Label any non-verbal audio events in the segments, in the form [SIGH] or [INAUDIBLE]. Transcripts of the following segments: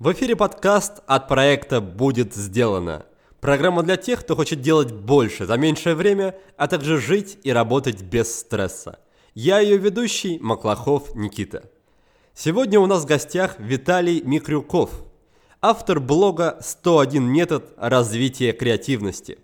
В эфире подкаст от проекта «Будет сделано». Программа для тех, кто хочет делать больше за меньшее время, а также жить и работать без стресса. Я ее ведущий Маклахов Никита. Сегодня у нас в гостях Виталий Микрюков, автор блога «101 метод развития креативности».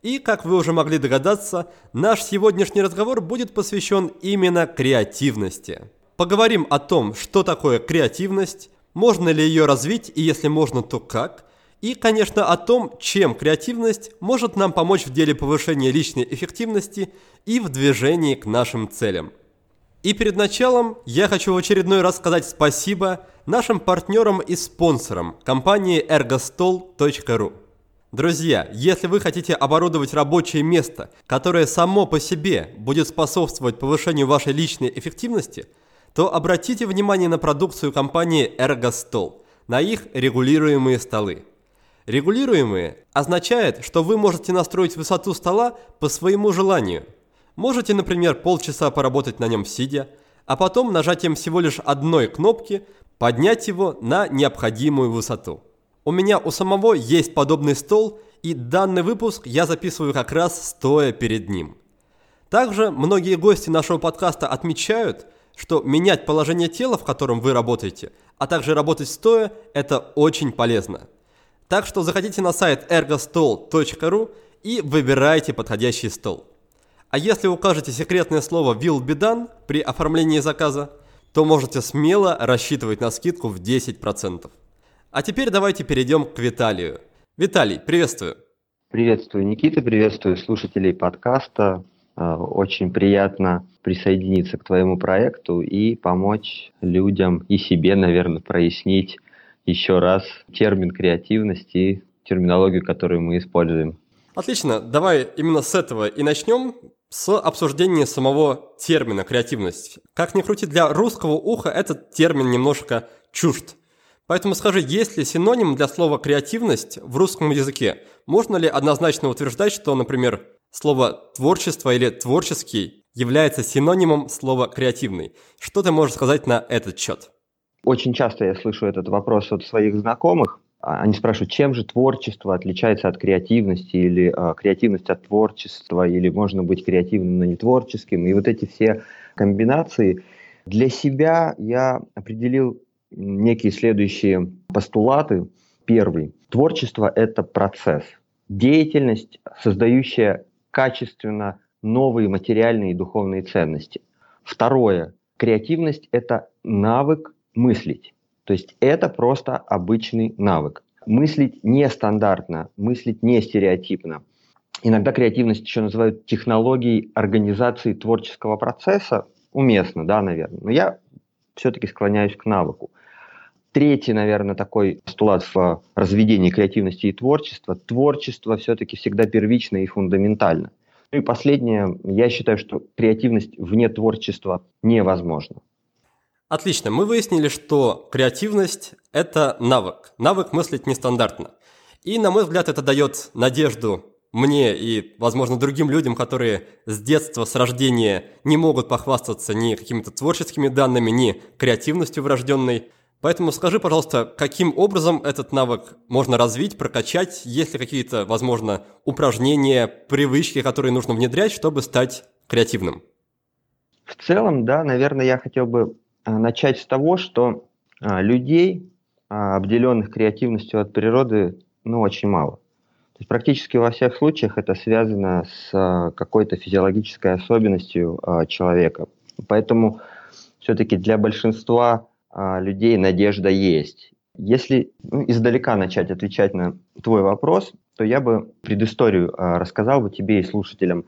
И, как вы уже могли догадаться, наш сегодняшний разговор будет посвящен именно креативности. Поговорим о том, что такое креативность, можно ли ее развить и если можно, то как. И, конечно, о том, чем креативность может нам помочь в деле повышения личной эффективности и в движении к нашим целям. И перед началом я хочу в очередной раз сказать спасибо нашим партнерам и спонсорам компании ergostol.ru. Друзья, если вы хотите оборудовать рабочее место, которое само по себе будет способствовать повышению вашей личной эффективности – то обратите внимание на продукцию компании Ergostol, на их регулируемые столы. Регулируемые означает, что вы можете настроить высоту стола по своему желанию. Можете, например, полчаса поработать на нем сидя, а потом нажатием всего лишь одной кнопки поднять его на необходимую высоту. У меня у самого есть подобный стол, и данный выпуск я записываю как раз стоя перед ним. Также многие гости нашего подкаста отмечают – что менять положение тела, в котором вы работаете, а также работать стоя, это очень полезно. Так что заходите на сайт ergostol.ru и выбирайте подходящий стол. А если укажете секретное слово will be done при оформлении заказа, то можете смело рассчитывать на скидку в 10%. А теперь давайте перейдем к Виталию. Виталий, приветствую. Приветствую, Никита, приветствую слушателей подкаста. Э, очень приятно присоединиться к твоему проекту и помочь людям и себе, наверное, прояснить еще раз термин креативности терминологию, которую мы используем. Отлично, давай именно с этого и начнем, с обсуждения самого термина креативность. Как ни крути, для русского уха этот термин немножко чужд. Поэтому скажи, есть ли синоним для слова креативность в русском языке? Можно ли однозначно утверждать, что, например, слово творчество или творческий является синонимом слова креативный? Что ты можешь сказать на этот счет? Очень часто я слышу этот вопрос от своих знакомых. Они спрашивают, чем же творчество отличается от креативности, или э, креативность от творчества, или можно быть креативным, но не творческим. И вот эти все комбинации. Для себя я определил некие следующие постулаты. Первый. Творчество – это процесс. Деятельность, создающая качественно новые материальные и духовные ценности. Второе. Креативность – это навык мыслить. То есть это просто обычный навык. Мыслить нестандартно, мыслить не стереотипно. Иногда креативность еще называют технологией организации творческого процесса. Уместно, да, наверное. Но я все-таки склоняюсь к навыку. Третий, наверное, такой постулат в разведении креативности и творчества. Творчество все-таки всегда первично и фундаментально. Ну и последнее, я считаю, что креативность вне творчества невозможна. Отлично, мы выяснили, что креативность – это навык. Навык мыслить нестандартно. И, на мой взгляд, это дает надежду мне и, возможно, другим людям, которые с детства, с рождения не могут похвастаться ни какими-то творческими данными, ни креативностью врожденной – Поэтому скажи, пожалуйста, каким образом этот навык можно развить, прокачать, есть ли какие-то, возможно, упражнения, привычки, которые нужно внедрять, чтобы стать креативным? В целом, да, наверное, я хотел бы а, начать с того, что а, людей, а, обделенных креативностью от природы, ну, очень мало. То есть практически во всех случаях это связано с какой-то физиологической особенностью человека. Поэтому все-таки для большинства людей надежда есть. Если ну, издалека начать отвечать на твой вопрос, то я бы предысторию а, рассказал бы тебе и слушателям.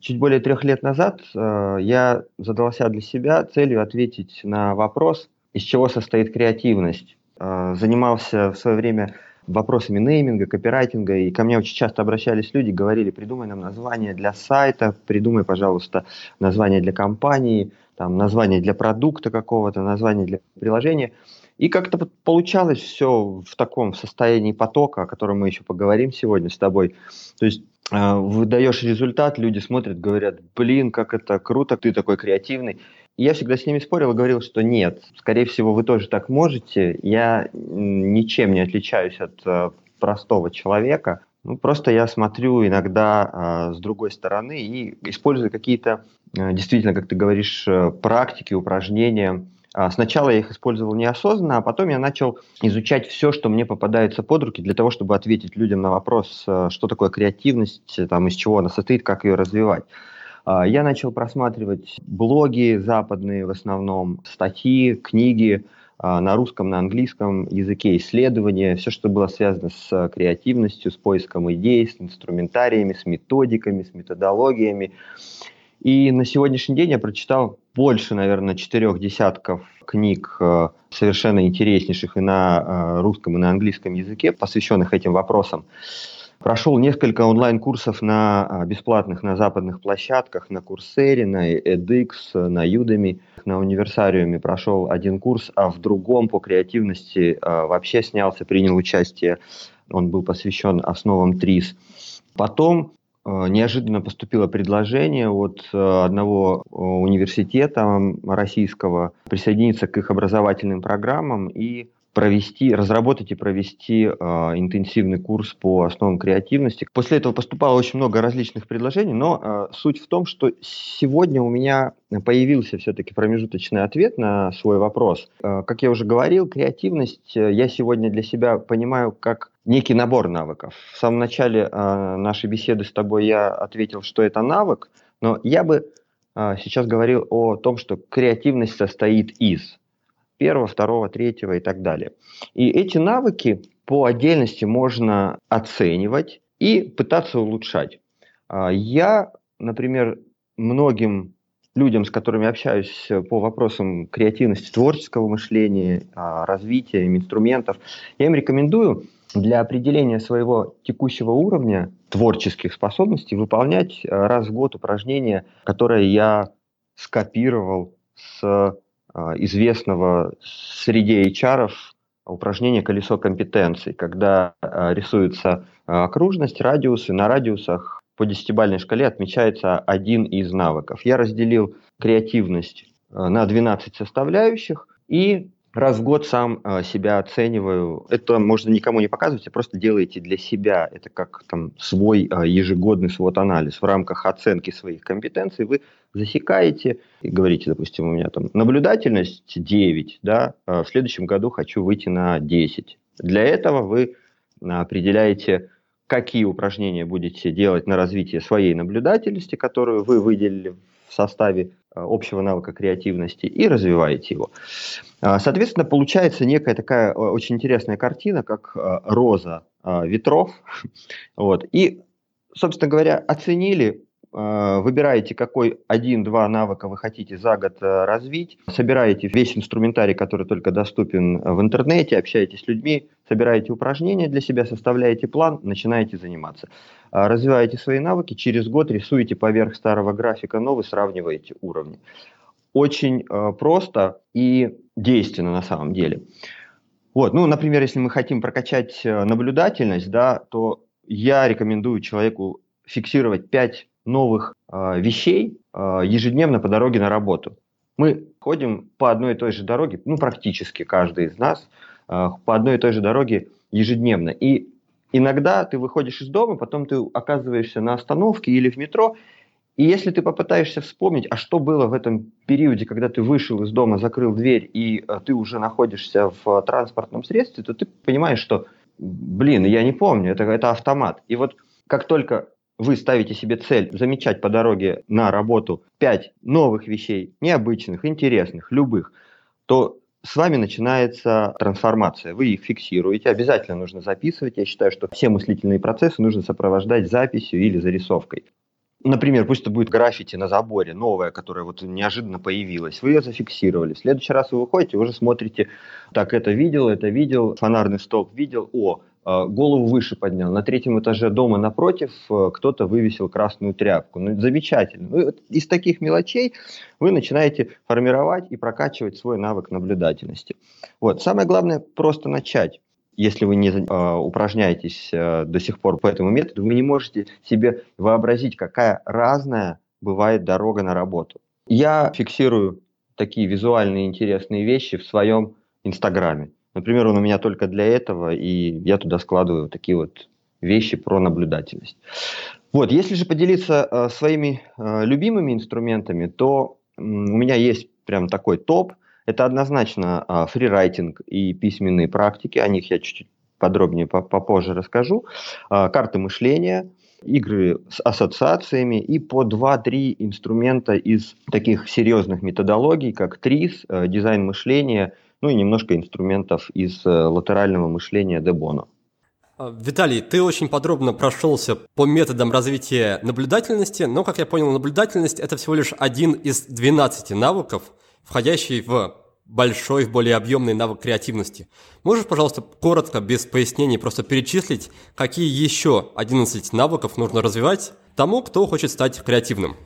Чуть более трех лет назад а, я задался для себя целью ответить на вопрос, из чего состоит креативность. Занимался в свое время вопросами нейминга, копирайтинга, и ко мне очень часто обращались люди, говорили, придумай нам название для сайта, придумай, пожалуйста, название для компании, там, название для продукта какого-то, название для приложения. И как-то получалось все в таком состоянии потока, о котором мы еще поговорим сегодня с тобой. То есть э, выдаешь результат, люди смотрят, говорят, блин, как это круто, ты такой креативный. И я всегда с ними спорил и говорил, что нет, скорее всего, вы тоже так можете. Я ничем не отличаюсь от э, простого человека. Ну, просто я смотрю иногда э, с другой стороны и использую какие-то, э, действительно, как ты говоришь, э, практики, упражнения. А сначала я их использовал неосознанно, а потом я начал изучать все, что мне попадается под руки, для того, чтобы ответить людям на вопрос, э, что такое креативность, там, из чего она состоит, как ее развивать. А, я начал просматривать блоги западные в основном, статьи, книги на русском, на английском языке, исследования, все, что было связано с креативностью, с поиском идей, с инструментариями, с методиками, с методологиями. И на сегодняшний день я прочитал больше, наверное, четырех десятков книг, а, совершенно интереснейших и на русском, и на английском языке, посвященных этим вопросам. Прошел несколько онлайн-курсов на а, бесплатных на западных площадках, на Курсере, на edX, на Udemy, на универсариуме прошел один курс, а в другом по креативности а, вообще снялся, принял участие. Он был посвящен основам ТРИС. Потом а, неожиданно поступило предложение от одного университета российского присоединиться к их образовательным программам и провести, разработать и провести э, интенсивный курс по основам креативности. После этого поступало очень много различных предложений, но э, суть в том, что сегодня у меня появился все-таки промежуточный ответ на свой вопрос. Э, как я уже говорил, креативность э, я сегодня для себя понимаю как некий набор навыков. В самом начале э, нашей беседы с тобой я ответил, что это навык, но я бы э, сейчас говорил о том, что креативность состоит из первого, второго, третьего и так далее. И эти навыки по отдельности можно оценивать и пытаться улучшать. А, я, например, многим людям, с которыми общаюсь по вопросам креативности, творческого мышления, а, развития инструментов, я им рекомендую для определения своего текущего уровня творческих способностей выполнять а, раз в год упражнения, которые я скопировал с известного среди HR упражнение «Колесо компетенций», когда а, рисуется а, окружность, радиусы, на радиусах по десятибалльной шкале отмечается один из навыков. Я разделил креативность на 12 составляющих и раз в год сам э, себя оцениваю. Это можно никому не показывать, а просто делаете для себя. Это как там свой э, ежегодный свод-анализ. В рамках оценки своих компетенций вы засекаете и говорите, допустим, у меня там наблюдательность 9, да, э, в следующем году хочу выйти на 10. Для этого вы определяете, какие упражнения будете делать на развитие своей наблюдательности, которую вы выделили в составе общего навыка креативности и развиваете его. А, соответственно, получается некая такая э, очень интересная картина, как э, роза ветров. [LAUGHS] Вот. И, собственно говоря, оценили Э, выбираете, какой один-два навыка вы хотите за год э, развить, собираете весь инструментарий, который только доступен в интернете, общаетесь с людьми, собираете упражнения для себя, составляете план, начинаете заниматься. Э, развиваете свои навыки, через год рисуете поверх старого графика новый, сравниваете уровни. Очень просто и действенно на самом деле. Вот, ну, например, если мы хотим прокачать наблюдательность, да, то я рекомендую человеку фиксировать 5 новых э, вещей э, ежедневно по дороге на работу. Мы ходим по одной и той же дороге, ну, практически каждый из нас, э, по одной и той же дороге ежедневно. И иногда ты выходишь из дома, потом ты оказываешься на остановке или в метро, и если ты попытаешься вспомнить, а что было в этом периоде, когда ты вышел из дома, закрыл дверь, и э, ты уже находишься в транспортном средстве, то ты понимаешь, что, блин, я не помню, это, это автомат. И вот как только вы ставите себе цель замечать по дороге на работу 5 новых вещей, необычных, интересных, любых, то с вами начинается трансформация. Вы их фиксируете, обязательно нужно записывать. Я считаю, что все мыслительные процессы нужно сопровождать записью или зарисовкой. Например, пусть это будет граффити на заборе, новое, которое вот неожиданно появилось. Вы ее зафиксировали. В следующий раз вы выходите, вы уже смотрите, так, это видел, это видел, фонарный столб видел, о, голову выше поднял. На третьем этаже дома напротив э, кто-то вывесил красную тряпку. Ну, замечательно. Из таких мелочей вы начинаете формировать и прокачивать свой навык наблюдательности. Вот. Самое главное просто начать. Если вы не э, упражняетесь э, до сих пор по этому методу, вы не можете себе вообразить, какая разная бывает дорога на работу. Я фиксирую такие визуальные интересные вещи в своем Инстаграме. Например, он у меня только для этого, и я туда складываю такие вот вещи про наблюдательность. Вот, если же поделиться э, своими э, любимыми инструментами, то э, у меня есть прям такой топ. Это однозначно э, фрирайтинг и письменные практики, о них я чуть-чуть подробнее попозже расскажу. Э, карты мышления – игры с ассоциациями и по 2-3 инструмента из таких серьезных методологий, как ТРИС, э, дизайн мышления, ну и немножко инструментов из э, латерального мышления Дебоно. А, Виталий, ты очень подробно прошелся по методам развития наблюдательности, но, как я понял, наблюдательность – это всего лишь один из 12 навыков, входящий в большой, более объемный навык креативности. Можешь, пожалуйста, коротко, без пояснений, просто перечислить, какие еще 11 навыков нужно развивать тому, кто хочет стать креативным?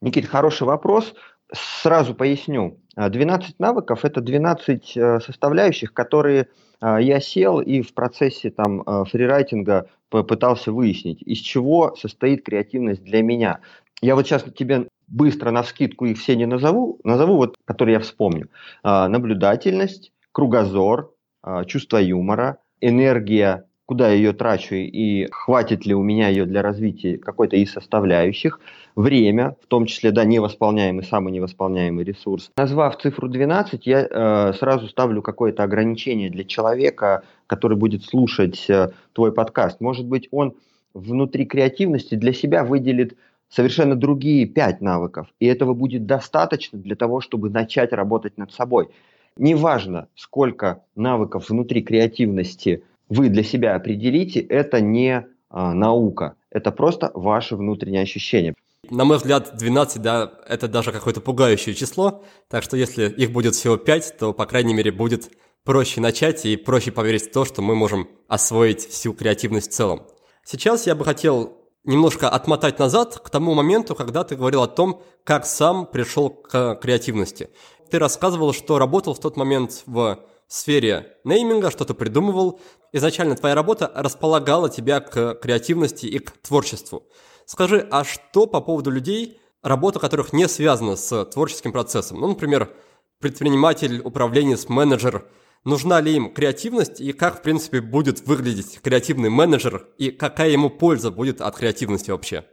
Никит, хороший вопрос. Сразу поясню. 12 навыков – это 12 э, составляющих, которые э, я сел и в процессе там э, фрирайтинга попытался выяснить, из чего состоит креативность для меня. Я вот сейчас тебе быстро на скидку их все не назову, назову вот, которые я вспомню. А, наблюдательность, кругозор, а, чувство юмора, энергия, куда я ее трачу и хватит ли у меня ее для развития какой-то из составляющих, время, в том числе, да, невосполняемый, самый невосполняемый ресурс. Назвав цифру 12, я э, сразу ставлю какое-то ограничение для человека, который будет слушать э, твой подкаст. Может быть, он внутри креативности для себя выделит совершенно другие пять навыков, и этого будет достаточно для того, чтобы начать работать над собой. Неважно, сколько навыков внутри креативности вы для себя определите, это не а, наука, это просто ваше внутреннее ощущение. На мой взгляд, 12, да, это даже какое-то пугающее число, так что если их будет всего 5, то, по крайней мере, будет проще начать и проще поверить в то, что мы можем освоить всю креативность в целом. Сейчас я бы хотел немножко отмотать назад к тому моменту, когда ты говорил о том, как сам пришел к креативности. Ты рассказывал, что работал в тот момент в сфере нейминга, что-то придумывал. Изначально твоя работа располагала тебя к креативности и к творчеству. Скажи, а что по поводу людей, работа которых не связана с творческим процессом? Ну, например, предприниматель, управленец, менеджер – нужна ли им креативность и как, в принципе, будет выглядеть креативный менеджер и какая ему польза будет от креативности вообще?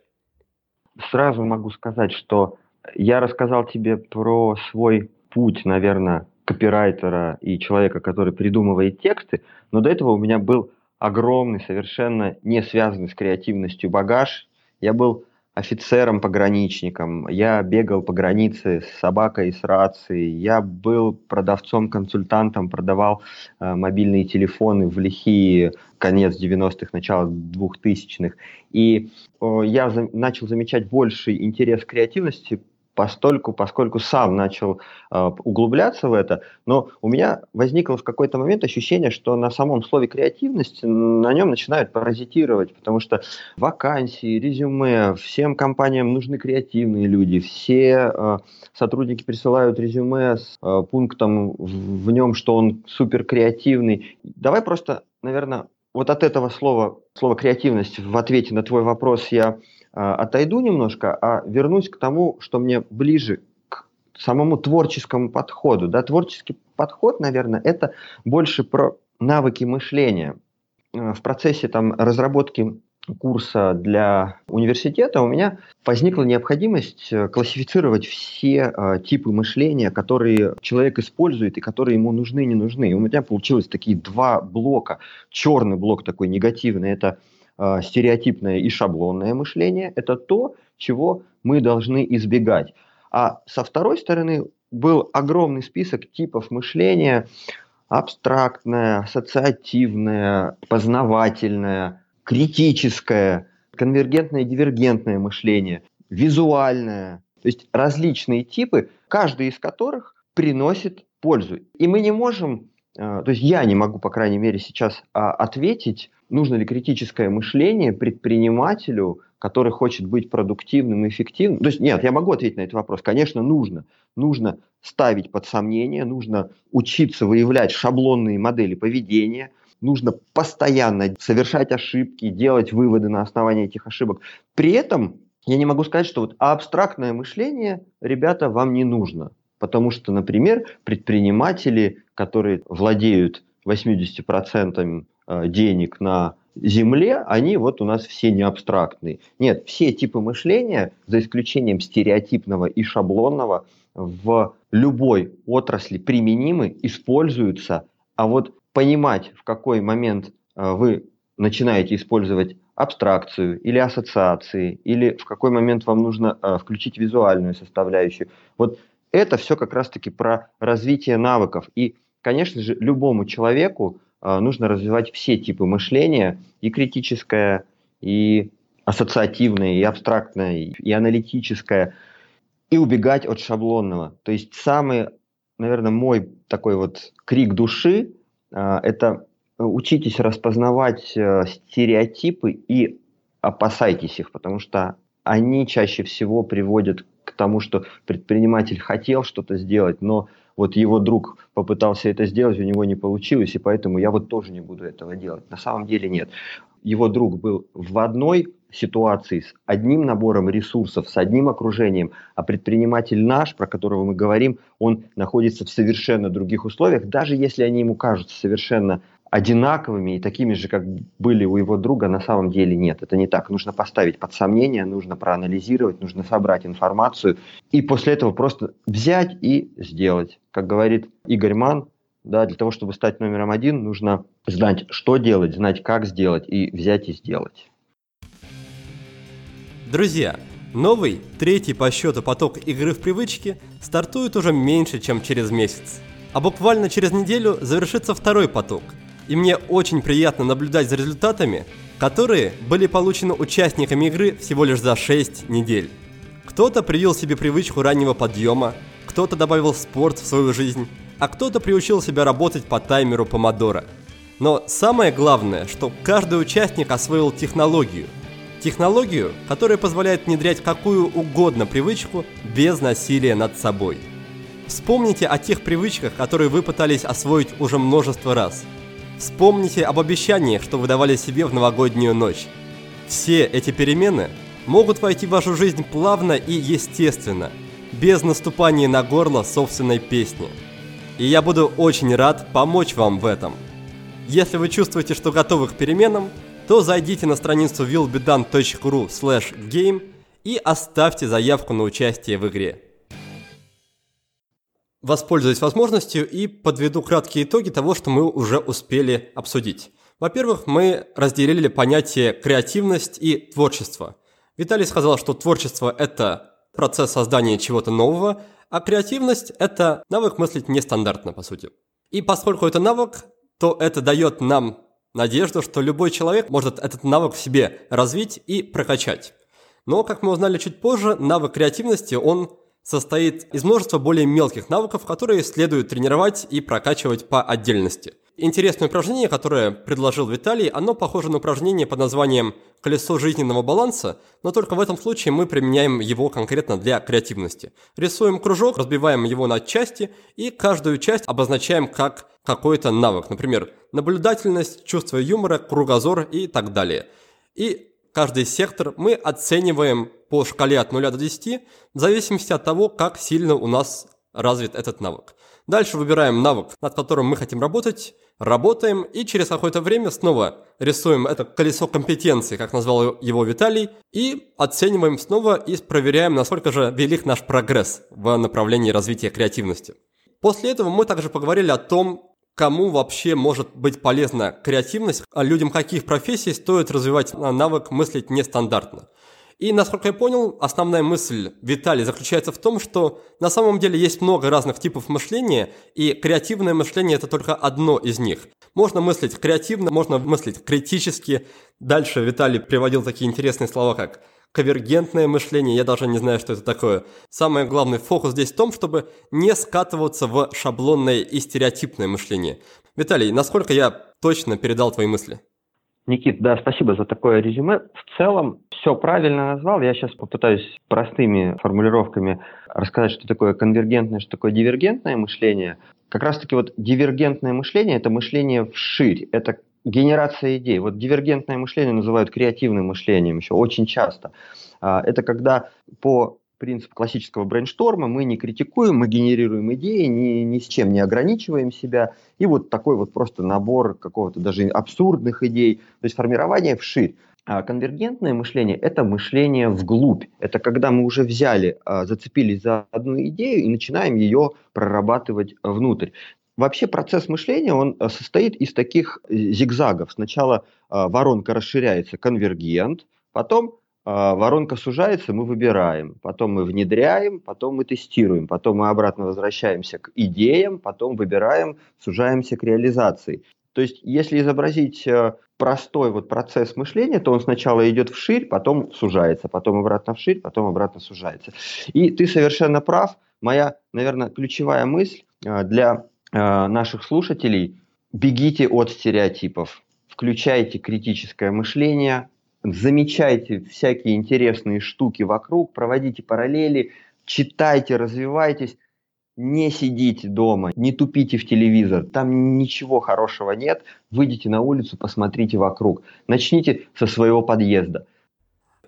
Сразу могу сказать, что я рассказал тебе про свой путь, наверное, копирайтера и человека, который придумывает тексты, но до этого у меня был огромный, совершенно не связанный с креативностью багаж. Я был офицером-пограничником, я бегал по границе с собакой и с рацией, я был продавцом-консультантом, продавал э, мобильные телефоны в лихие конец 90-х, начало 2000-х. И э, я за, начал замечать больший интерес к креативности постольку, поскольку сам начал э, углубляться в это, но у меня возникло в какой-то момент ощущение, что на самом слове креативность на нем начинают паразитировать, потому что вакансии, резюме, всем компаниям нужны креативные люди, все э, сотрудники присылают резюме с э, пунктом в, в нем, что он супер креативный. Давай просто, наверное, вот от этого слова, слова креативность в ответе на твой вопрос я отойду немножко, а вернусь к тому, что мне ближе к самому творческому подходу. Да, творческий подход, наверное, это больше про навыки мышления. А, в процессе там, разработки курса для университета у меня возникла необходимость э, классифицировать все э, типы мышления, которые человек использует и которые ему нужны не нужны. И у меня получилось такие два блока. Черный блок такой негативный – это э, стереотипное и шаблонное мышление – это то, чего мы должны избегать. А со второй стороны был огромный список типов мышления, абстрактное, ассоциативное, познавательное, критическое, конвергентное и дивергентное мышление, визуальное. То есть различные типы, каждый из которых приносит пользу. И мы не можем то есть я не могу, по крайней мере, сейчас а, ответить, нужно ли критическое мышление предпринимателю, который хочет быть продуктивным и эффективным. То есть нет, я могу ответить на этот вопрос. Конечно, нужно. Нужно ставить под сомнение, нужно учиться выявлять шаблонные модели поведения, нужно постоянно совершать ошибки, делать выводы на основании этих ошибок. При этом я не могу сказать, что вот абстрактное мышление, ребята, вам не нужно. Потому что, например, предприниматели, которые владеют 80% э, денег на земле, они вот у нас все не абстрактные. Нет, все типы мышления, за исключением стереотипного и шаблонного, в любой отрасли применимы, используются, а вот понимать, в какой момент э, вы начинаете использовать абстракцию или ассоциации, или в какой момент вам нужно э, включить визуальную составляющую. Вот это все как раз-таки про развитие навыков. И, конечно же, любому человеку э, нужно развивать все типы мышления, и критическое, и ассоциативное, и абстрактное, и аналитическое, и убегать от шаблонного. То есть самый, наверное, мой такой вот крик души э, – это учитесь распознавать э, стереотипы и опасайтесь их, потому что они чаще всего приводят тому, что предприниматель хотел что-то сделать, но вот его друг попытался это сделать, у него не получилось, и поэтому я вот тоже не буду этого делать. На самом деле нет. Его друг был в одной ситуации с одним набором ресурсов, с одним окружением, а предприниматель наш, про которого мы говорим, он находится в совершенно других условиях, даже если они ему кажутся совершенно одинаковыми и такими же, как были у его друга, на самом деле нет. Это не так. Нужно поставить под сомнение, нужно проанализировать, нужно собрать информацию и после этого просто взять и сделать. Как говорит Игорь Ман, да, для того, чтобы стать номером один, нужно знать, что делать, знать, как сделать и взять и сделать. Друзья, новый, третий по счету поток игры в привычки стартует уже меньше, чем через месяц. А буквально через неделю завершится второй поток – и мне очень приятно наблюдать за результатами, которые были получены участниками игры всего лишь за 6 недель. Кто-то привил себе привычку раннего подъема, кто-то добавил спорт в свою жизнь, а кто-то приучил себя работать по таймеру помодора. Но самое главное, что каждый участник освоил технологию. Технологию, которая позволяет внедрять какую угодно привычку без насилия над собой. Вспомните о тех привычках, которые вы пытались освоить уже множество раз – Вспомните об обещаниях, что вы давали себе в новогоднюю ночь. Все эти перемены могут войти в вашу жизнь плавно и естественно, без наступания на горло собственной песни. И я буду очень рад помочь вам в этом. Если вы чувствуете, что готовы к переменам, то зайдите на страницу willbedone.ru game и оставьте заявку на участие в игре воспользуюсь возможностью и подведу краткие итоги того, что мы уже успели обсудить. Во-первых, мы разделили понятие креативность и творчество. Виталий сказал, что творчество – это процесс создания чего-то нового, а креативность – это навык мыслить нестандартно, по сути. И поскольку это навык, то это дает нам надежду, что любой человек может этот навык в себе развить и прокачать. Но, как мы узнали чуть позже, навык креативности, он состоит из множества более мелких навыков, которые следует тренировать и прокачивать по отдельности. Интересное упражнение, которое предложил Виталий, оно похоже на упражнение под названием «Колесо жизненного баланса», но только в этом случае мы применяем его конкретно для креативности. Рисуем кружок, разбиваем его на части и каждую часть обозначаем как какой-то навык, например, наблюдательность, чувство юмора, кругозор и так далее. И каждый сектор мы оцениваем по шкале от 0 до 10 в зависимости от того, как сильно у нас развит этот навык. Дальше выбираем навык, над которым мы хотим работать, работаем и через какое-то время снова рисуем это колесо компетенции, как назвал его Виталий, и оцениваем снова и проверяем, насколько же велик наш прогресс в направлении развития креативности. После этого мы также поговорили о том, кому вообще может быть полезна креативность, а людям каких профессий стоит развивать навык мыслить нестандартно. И, насколько я понял, основная мысль Виталия заключается в том, что на самом деле есть много разных типов мышления, и креативное мышление – это только одно из них. Можно мыслить креативно, можно мыслить критически. Дальше Виталий приводил такие интересные слова, как конвергентное мышление, я даже не знаю, что это такое. Самый главный фокус здесь в том, чтобы не скатываться в шаблонное и стереотипное мышление. Виталий, насколько я точно передал твои мысли? Никит, да, спасибо за такое резюме. В целом все правильно назвал. Я сейчас попытаюсь простыми формулировками рассказать, что такое конвергентное, что такое дивергентное мышление. Как раз-таки вот дивергентное мышление – это мышление вширь, это генерация идей. Вот дивергентное мышление называют креативным мышлением еще очень часто. А, это когда по принцип классического брейншторма, мы не критикуем, мы генерируем идеи, ни, ни с чем не ограничиваем себя, и вот такой вот просто набор какого-то даже абсурдных идей, то есть формирование вширь. А конвергентное мышление – это мышление вглубь. Это когда мы уже взяли, а, зацепились за одну идею и начинаем ее прорабатывать внутрь. Вообще процесс мышления, он а, состоит из таких э, зигзагов. Сначала воронка расширяется, конвергент, потом а, воронка сужается, мы выбираем, потом мы внедряем, потом мы тестируем, потом мы обратно возвращаемся к идеям, потом выбираем, сужаемся к реализации. То есть, если изобразить э, простой вот процесс мышления, то он сначала идет вширь, потом сужается, потом обратно вширь, потом обратно сужается. И ты совершенно прав. Моя, наверное, ключевая мысль э, для э, наших слушателей – бегите от стереотипов, включайте критическое мышление, замечайте всякие интересные штуки вокруг, проводите параллели, читайте, развивайтесь, не сидите дома, не тупите в телевизор, там ничего хорошего нет, выйдите на улицу, посмотрите вокруг, начните со своего подъезда.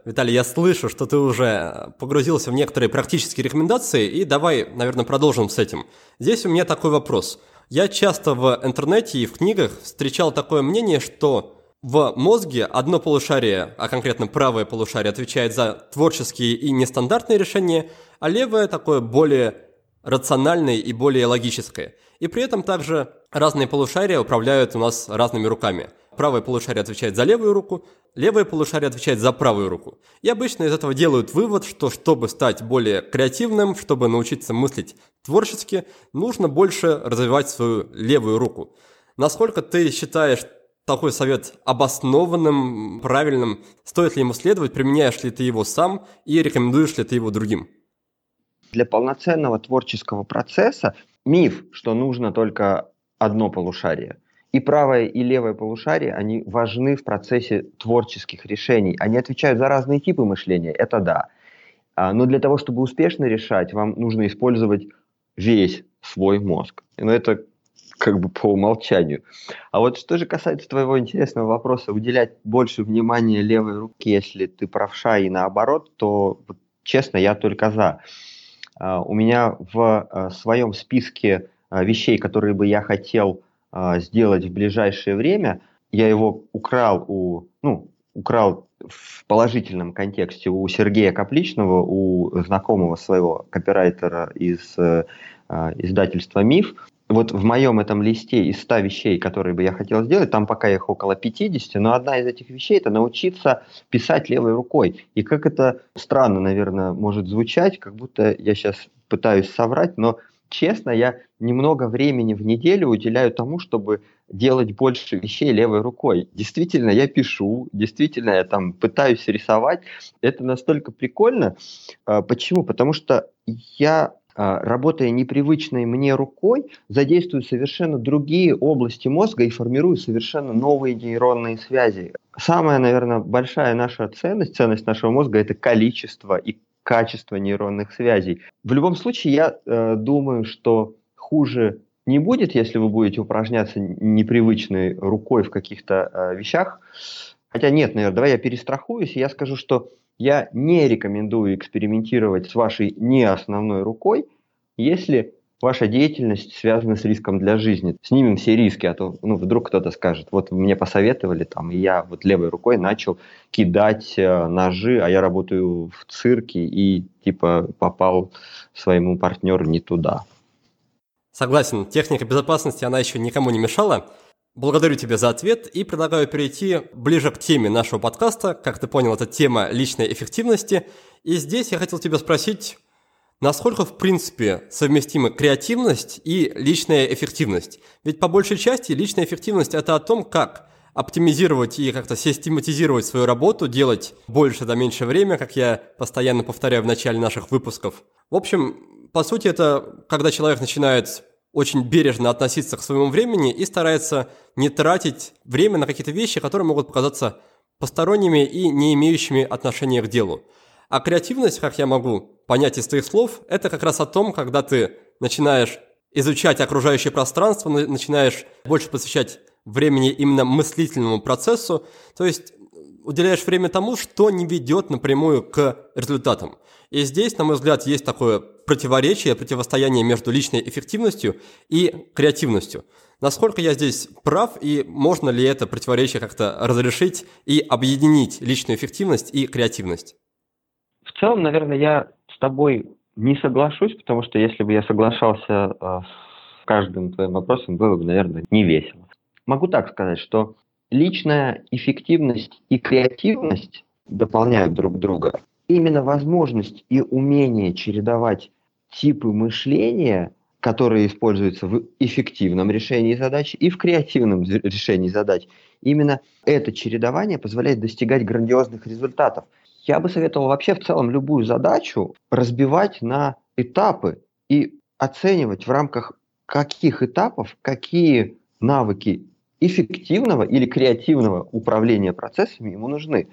Виталий, я слышу, что ты уже погрузился в некоторые практические рекомендации, и давай, наверное, продолжим с этим. Здесь у меня такой вопрос. Я часто в интернете и в книгах встречал такое мнение, что в мозге одно полушарие, а конкретно правое полушарие, отвечает за творческие и нестандартные решения, а левое такое более рациональное и более логическое. И при этом также разные полушария управляют у нас разными руками. Правое полушарие отвечает за левую руку, левое полушарие отвечает за правую руку. И обычно из этого делают вывод, что чтобы стать более креативным, чтобы научиться мыслить творчески, нужно больше развивать свою левую руку. Насколько ты считаешь такой совет обоснованным, правильным? Стоит ли ему следовать? Применяешь ли ты его сам и рекомендуешь ли ты его другим? Для полноценного творческого процесса миф, что нужно только одно полушарие. И правое, и левое полушарие, они важны в процессе творческих решений. Они отвечают за разные типы мышления, это да. А, но для того, чтобы успешно решать, вам нужно использовать весь свой мозг. Но это как бы по умолчанию. А вот что же касается твоего интересного вопроса, уделять больше внимания левой руке, если ты правша и наоборот, то, честно, я только за. Uh, у меня в uh, своем списке вещей, которые бы я хотел сделать в ближайшее время, я его украл у, ну, украл в положительном контексте у Сергея Капличного, у знакомого своего копирайтера из издательства «Миф», вот в моем этом листе из 100 вещей, которые бы я хотел сделать, там пока их около 50, но одна из этих вещей – это научиться писать левой рукой. И как это странно, наверное, может звучать, как будто я сейчас пытаюсь соврать, но честно, я немного времени в неделю уделяю тому, чтобы делать больше вещей левой рукой. Действительно, я пишу, действительно, я там пытаюсь рисовать. Это настолько прикольно. А, почему? Потому что я а, работая непривычной мне рукой, задействую совершенно другие области мозга и формирую совершенно новые нейронные связи. Самая, наверное, большая наша ценность, ценность нашего мозга – это количество и качество нейронных связей. В любом случае, я э, думаю, что хуже не будет, если вы будете упражняться непривычной рукой в каких-то э, вещах. Хотя нет, наверное, давай я перестрахуюсь, и я скажу, что я не рекомендую экспериментировать с вашей не основной рукой, если ваша деятельность связана с риском для жизни. Снимем все риски, а то ну, вдруг кто-то скажет, вот мне посоветовали там, и я вот левой рукой начал кидать э, ножи, а я работаю в цирке и типа попал своему партнеру не туда. Согласен, техника безопасности, она еще никому не мешала. Благодарю тебя за ответ и предлагаю перейти ближе к теме нашего подкаста. Как ты понял, это тема личной эффективности. И здесь я хотел тебя спросить, насколько в принципе совместимы креативность и личная эффективность? Ведь по большей части личная эффективность это о том, как оптимизировать и как-то систематизировать свою работу, делать больше за меньшее время, как я постоянно повторяю в начале наших выпусков. В общем, по сути, это когда человек начинает очень бережно относиться к своему времени и старается не тратить время на какие-то вещи, которые могут показаться посторонними и не имеющими отношения к делу. А креативность, как я могу понять из твоих слов, это как раз о том, когда ты начинаешь изучать окружающее пространство, начинаешь больше посвящать времени именно мыслительному процессу, то есть уделяешь время тому, что не ведет напрямую к результатам. И здесь, на мой взгляд, есть такое противоречие, противостояние между личной эффективностью и креативностью. Насколько я здесь прав, и можно ли это противоречие как-то разрешить и объединить личную эффективность и креативность? В целом, наверное, я с тобой не соглашусь, потому что если бы я соглашался э, с каждым твоим вопросом, было бы, наверное, не весело. Могу так сказать, что личная эффективность и креативность дополняют друг друга. Именно возможность и умение чередовать типы мышления, которые используются в эффективном решении задач и в креативном решении задач, именно это чередование позволяет достигать грандиозных результатов. Я бы советовал вообще в целом любую задачу разбивать на этапы и оценивать в рамках каких этапов, какие навыки эффективного или креативного управления процессами ему нужны.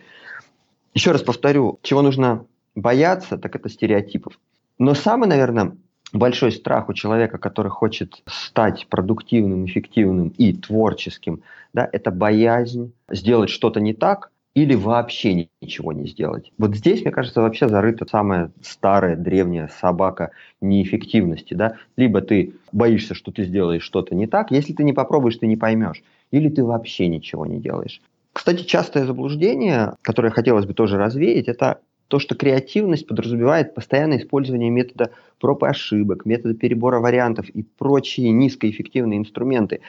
Еще раз повторю, чего нужно бояться, так это стереотипов. Но самый, наверное, большой страх у человека, который хочет стать продуктивным, эффективным и творческим, да, это боязнь сделать что-то не так или вообще ничего не сделать. Вот здесь, мне кажется, вообще зарыта самая старая, древняя собака неэффективности. Да? Либо ты боишься, что ты сделаешь что-то не так, если ты не попробуешь, ты не поймешь. Или ты вообще ничего не делаешь. Кстати, частое заблуждение, которое хотелось бы тоже развеять, это то, что креативность подразумевает постоянное использование метода проб и ошибок, метода перебора вариантов и прочие низкоэффективные инструменты.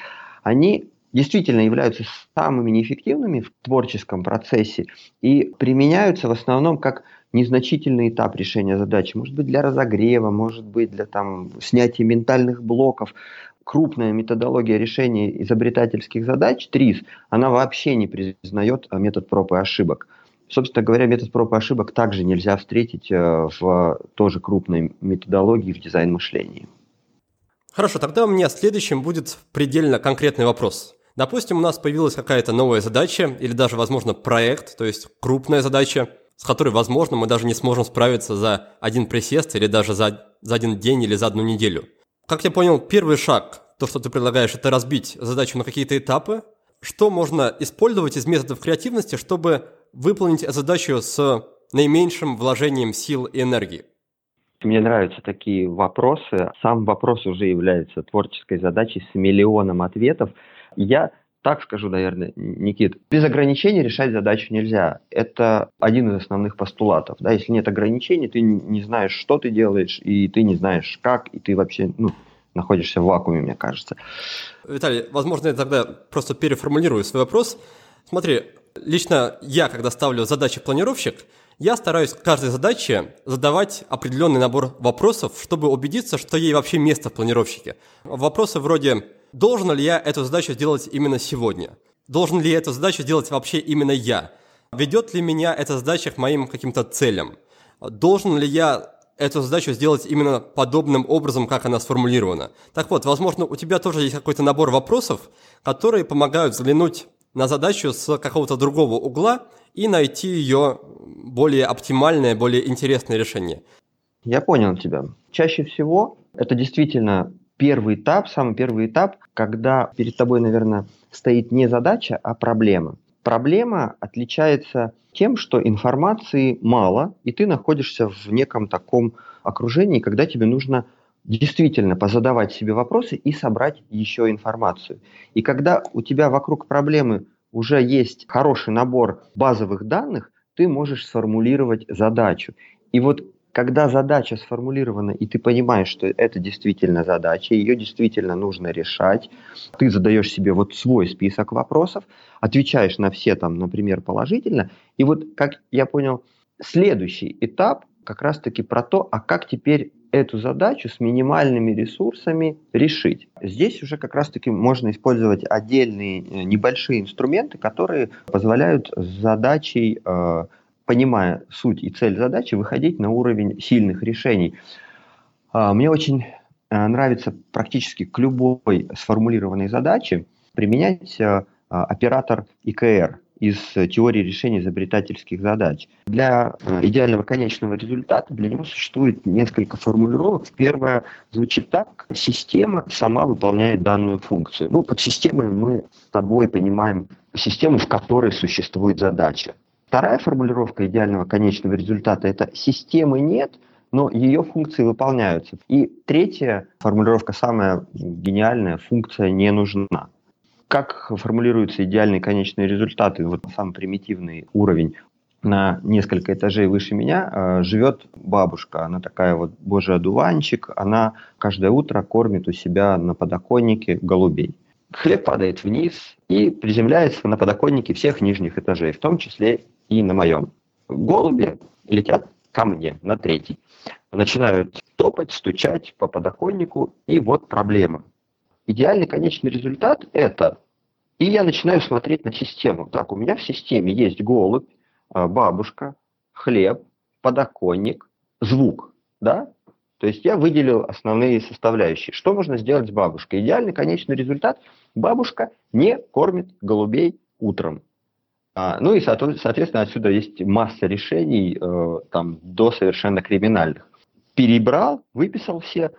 Они действительно являются самыми неэффективными в творческом процессе и применяются в основном как незначительный этап решения задачи. Может быть, для разогрева, может быть, для там, снятия ментальных блоков. Крупная методология решения изобретательских задач, ТРИС, она вообще не признает метод проб и ошибок. Собственно говоря, метод проб и ошибок также нельзя встретить э, в тоже крупной методологии в дизайн-мышлении. Хорошо, тогда у меня следующим будет предельно конкретный вопрос. Допустим, у нас появилась какая-то новая задача или даже, возможно, проект, то есть крупная задача, с которой, возможно, мы даже не сможем справиться за один присест или даже за, за один день или за одну неделю. Как я понял, первый шаг, то, что ты предлагаешь, это разбить задачу на какие-то этапы. Что можно использовать из методов креативности, чтобы выполнить задачу с наименьшим вложением сил и энергии? Мне нравятся такие вопросы. Сам вопрос уже является творческой задачей с миллионом ответов – я так скажу, наверное, Никит, без ограничений решать задачу нельзя. Это один из основных постулатов. Да? Если нет ограничений, ты не знаешь, что ты делаешь, и ты не знаешь, как, и ты вообще ну, находишься в вакууме, мне кажется. Виталий, возможно, я тогда просто переформулирую свой вопрос. Смотри, лично я, когда ставлю задачи планировщик, я стараюсь каждой задаче задавать определенный набор вопросов, чтобы убедиться, что ей вообще место в планировщике. Вопросы вроде должен ли я эту задачу сделать именно сегодня? Должен ли я эту задачу сделать вообще именно я? Ведет ли меня эта задача к моим каким-то целям? Должен ли я эту задачу сделать именно подобным образом, как она сформулирована? Так вот, возможно, у тебя тоже есть какой-то набор вопросов, которые помогают взглянуть на задачу с какого-то другого угла и найти ее более оптимальное, более интересное решение. Я понял тебя. Чаще всего это действительно первый этап, самый первый этап, когда перед тобой, наверное, стоит не задача, а проблема. Проблема отличается тем, что информации мало, и ты находишься в неком таком окружении, когда тебе нужно действительно позадавать себе вопросы и собрать еще информацию. И когда у тебя вокруг проблемы уже есть хороший набор базовых данных, ты можешь сформулировать задачу. И вот когда задача сформулирована, и ты понимаешь, что это действительно задача, ее действительно нужно решать, ты задаешь себе вот свой список вопросов, отвечаешь на все там, например, положительно, и вот, как я понял, следующий этап как раз-таки про то, а как теперь эту задачу с минимальными ресурсами решить. Здесь уже как раз-таки можно использовать отдельные э, небольшие инструменты, которые позволяют задачей э, понимая суть и цель задачи, выходить на уровень сильных решений. А, мне очень э, нравится практически к любой сформулированной задаче применять э, оператор ИКР из теории решения изобретательских задач. Для идеального конечного результата для него существует несколько формулировок. Первая звучит так. Система сама выполняет данную функцию. Ну, под системой мы с тобой понимаем систему, в которой существует задача. Вторая формулировка идеального конечного результата – это системы нет, но ее функции выполняются. И третья формулировка, самая гениальная, функция не нужна. Как формулируются идеальные конечные результаты? Вот самый примитивный уровень на несколько этажей выше меня э, живет бабушка. Она такая вот божий одуванчик. Она каждое утро кормит у себя на подоконнике голубей. Хлеб падает вниз и приземляется на подоконнике всех нижних этажей, в том числе и на моем. Голуби летят ко мне на третий. Начинают топать, стучать по подоконнику, и вот проблема. Идеальный конечный результат – это и я начинаю смотреть на систему. Так, у меня в системе есть голубь, а, бабушка, хлеб, подоконник, звук. Да? То есть я выделил основные составляющие. Что можно сделать с бабушкой? Идеальный конечный результат – бабушка не кормит голубей утром. А, ну и, соответственно, отсюда есть масса решений, э, там, до совершенно криминальных. Перебрал, выписал все.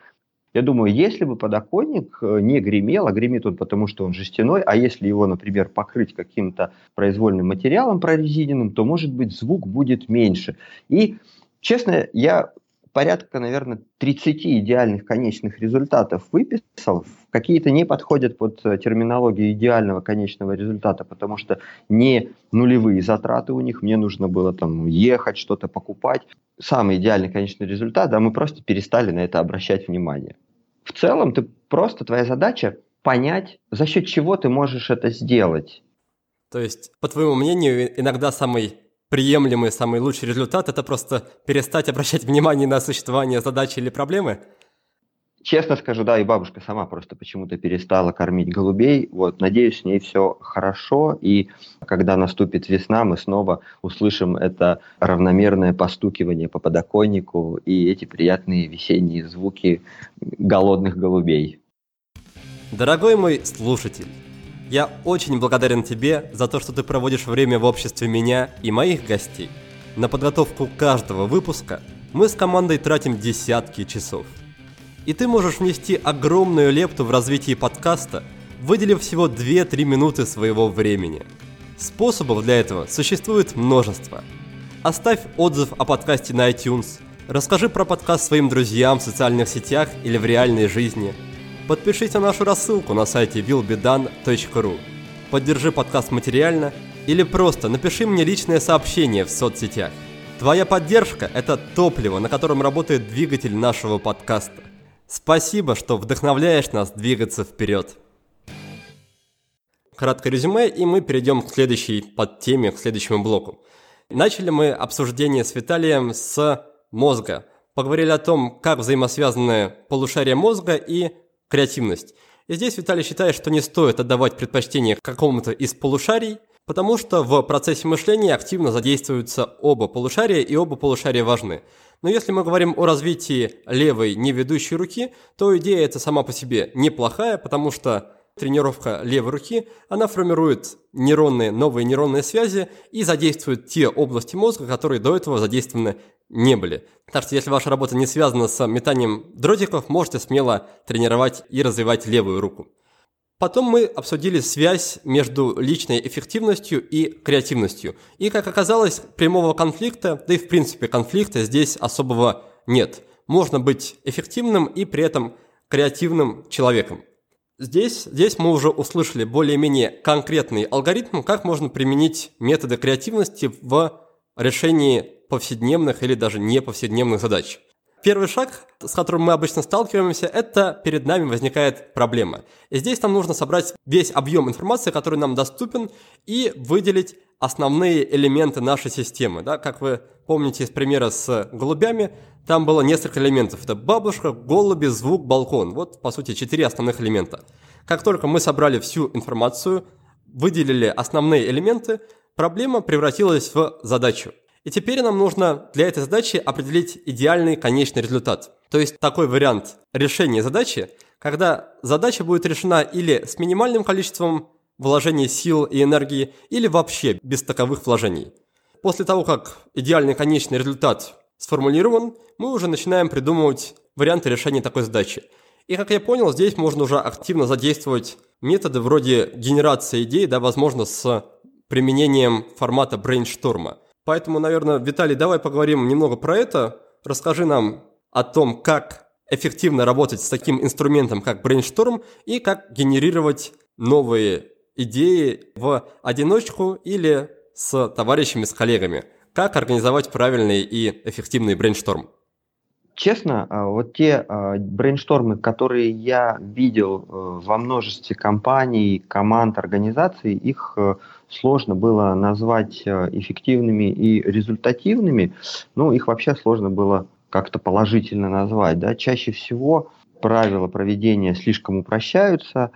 Я думаю, если бы подоконник э, не гремел, а гремит он потому, что он жестяной, а если его, например, покрыть каким-то произвольным материалом прорезиненным, то, может быть, звук будет меньше. И, честно, я порядка, наверное, 30 идеальных конечных результатов выписал. Какие-то не подходят под э, терминологию идеального конечного результата, потому что не нулевые затраты у них, мне нужно было там ехать, что-то покупать. Самый идеальный конечный результат, да, мы просто перестали на это обращать внимание. В целом, ты просто твоя задача понять, за счет чего ты можешь это сделать. То есть, по твоему мнению, иногда самый приемлемый, самый лучший результат – это просто перестать обращать внимание на существование задачи или проблемы? Честно скажу, да, и бабушка сама просто почему-то перестала кормить голубей. Вот, надеюсь, с ней все хорошо, и когда наступит весна, мы снова услышим это равномерное постукивание по подоконнику и эти приятные весенние звуки голодных голубей. Дорогой мой слушатель, я очень благодарен тебе за то, что ты проводишь время в обществе меня и моих гостей. На подготовку каждого выпуска мы с командой тратим десятки часов. И ты можешь внести огромную лепту в развитие подкаста, выделив всего 2-3 минуты своего времени. Способов для этого существует множество. Оставь отзыв о подкасте на iTunes, расскажи про подкаст своим друзьям в социальных сетях или в реальной жизни – Подпишись на нашу рассылку на сайте willbedone.ru. Поддержи подкаст материально или просто напиши мне личное сообщение в соцсетях. Твоя поддержка – это топливо, на котором работает двигатель нашего подкаста. Спасибо, что вдохновляешь нас двигаться вперед. Краткое резюме, и мы перейдем к следующей подтеме, к следующему блоку. Начали мы обсуждение с Виталием с мозга. Поговорили о том, как взаимосвязаны полушария мозга и креативность. И здесь Виталий считает, что не стоит отдавать предпочтение какому-то из полушарий, потому что в процессе мышления активно задействуются оба полушария, и оба полушария важны. Но если мы говорим о развитии левой неведущей руки, то идея эта сама по себе неплохая, потому что тренировка левой руки, она формирует нейронные, новые нейронные связи и задействует те области мозга, которые до этого задействованы не были. Так что если ваша работа не связана с метанием дротиков, можете смело тренировать и развивать левую руку. Потом мы обсудили связь между личной эффективностью и креативностью. И, как оказалось, прямого конфликта, да и в принципе конфликта здесь особого нет. Можно быть эффективным и при этом креативным человеком. Здесь, здесь мы уже услышали более-менее конкретный алгоритм, как можно применить методы креативности в решении повседневных или даже не повседневных задач. Первый шаг, с которым мы обычно сталкиваемся, это перед нами возникает проблема. И здесь нам нужно собрать весь объем информации, который нам доступен, и выделить основные элементы нашей системы. Да? Как вы помните из примера с голубями, там было несколько элементов. Это бабушка, голуби, звук, балкон. Вот, по сути, четыре основных элемента. Как только мы собрали всю информацию, выделили основные элементы, проблема превратилась в задачу. И теперь нам нужно для этой задачи определить идеальный конечный результат. То есть такой вариант решения задачи, когда задача будет решена или с минимальным количеством вложения сил и энергии, или вообще без таковых вложений. После того, как идеальный конечный результат сформулирован, мы уже начинаем придумывать варианты решения такой задачи. И как я понял, здесь можно уже активно задействовать методы вроде генерации идей, да, возможно, с применением формата брейншторма. Поэтому, наверное, Виталий, давай поговорим немного про это. Расскажи нам о том, как эффективно работать с таким инструментом, как брейншторм, и как генерировать новые идеи в одиночку или с товарищами, с коллегами. Как организовать правильный и эффективный брейншторм? Честно, а, вот те а, брейнштормы, которые я видел э, во множестве компаний, команд, организаций, их э, сложно было назвать э, эффективными и результативными. Ну, их вообще сложно было как-то положительно назвать. Да? Чаще всего правила проведения слишком упрощаются,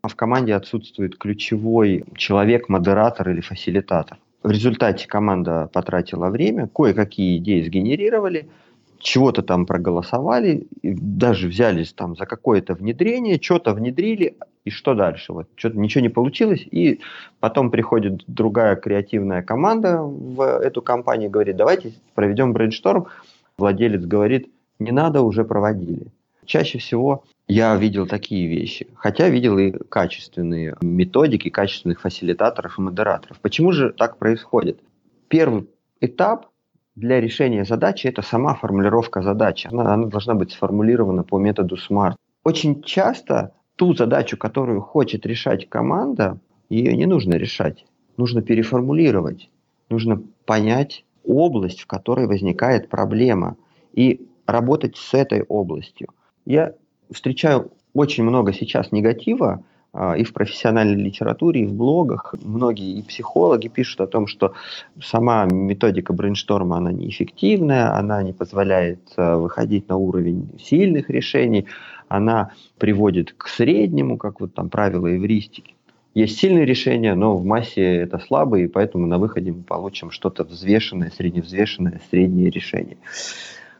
а в команде отсутствует ключевой человек, модератор или фасилитатор. В результате команда потратила время, кое-какие идеи сгенерировали, чего-то там проголосовали, даже взялись там за какое-то внедрение, что-то внедрили, и что дальше? Вот что-то ничего не получилось, и потом приходит другая креативная команда в эту компанию говорит, давайте проведем брейншторм. Владелец говорит, не надо, уже проводили. Чаще всего я видел такие вещи, хотя видел и качественные методики, качественных фасилитаторов и модераторов. Почему же так происходит? Первый этап для решения задачи это сама формулировка задачи. Она, она должна быть сформулирована по методу SMART. Очень часто ту задачу, которую хочет решать команда, ее не нужно решать. Нужно переформулировать. Нужно понять область, в которой возникает проблема, и работать с этой областью. Я встречаю очень много сейчас негатива и в профессиональной литературе, и в блогах. Многие и психологи пишут о том, что сама методика брейншторма, она неэффективная, она не позволяет а, выходить на уровень сильных решений, она приводит к среднему, как вот там правила эвристики. Есть сильные решения, но в массе это слабые, и поэтому на выходе мы получим что-то взвешенное, средневзвешенное, среднее решение.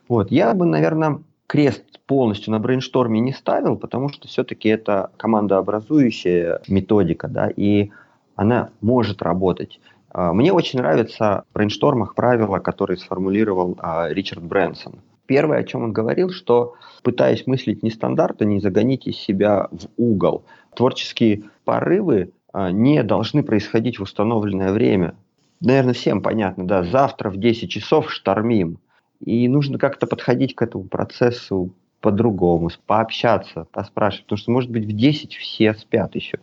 Вот. Я бы, наверное, крест полностью на брейншторме не ставил, потому что все-таки это командообразующая методика, да, и она может работать. А, мне очень нравится в брейнштормах правила, которые сформулировал а, Ричард Брэнсон. Первое, о чем он говорил, что пытаясь мыслить нестандартно, не загоните себя в угол. Творческие порывы а, не должны происходить в установленное время. Наверное, всем понятно, да, завтра в 10 часов штормим. И нужно как-то подходить к этому процессу по-другому, пообщаться, поспрашивать, потому что, может быть, в 10 все спят еще.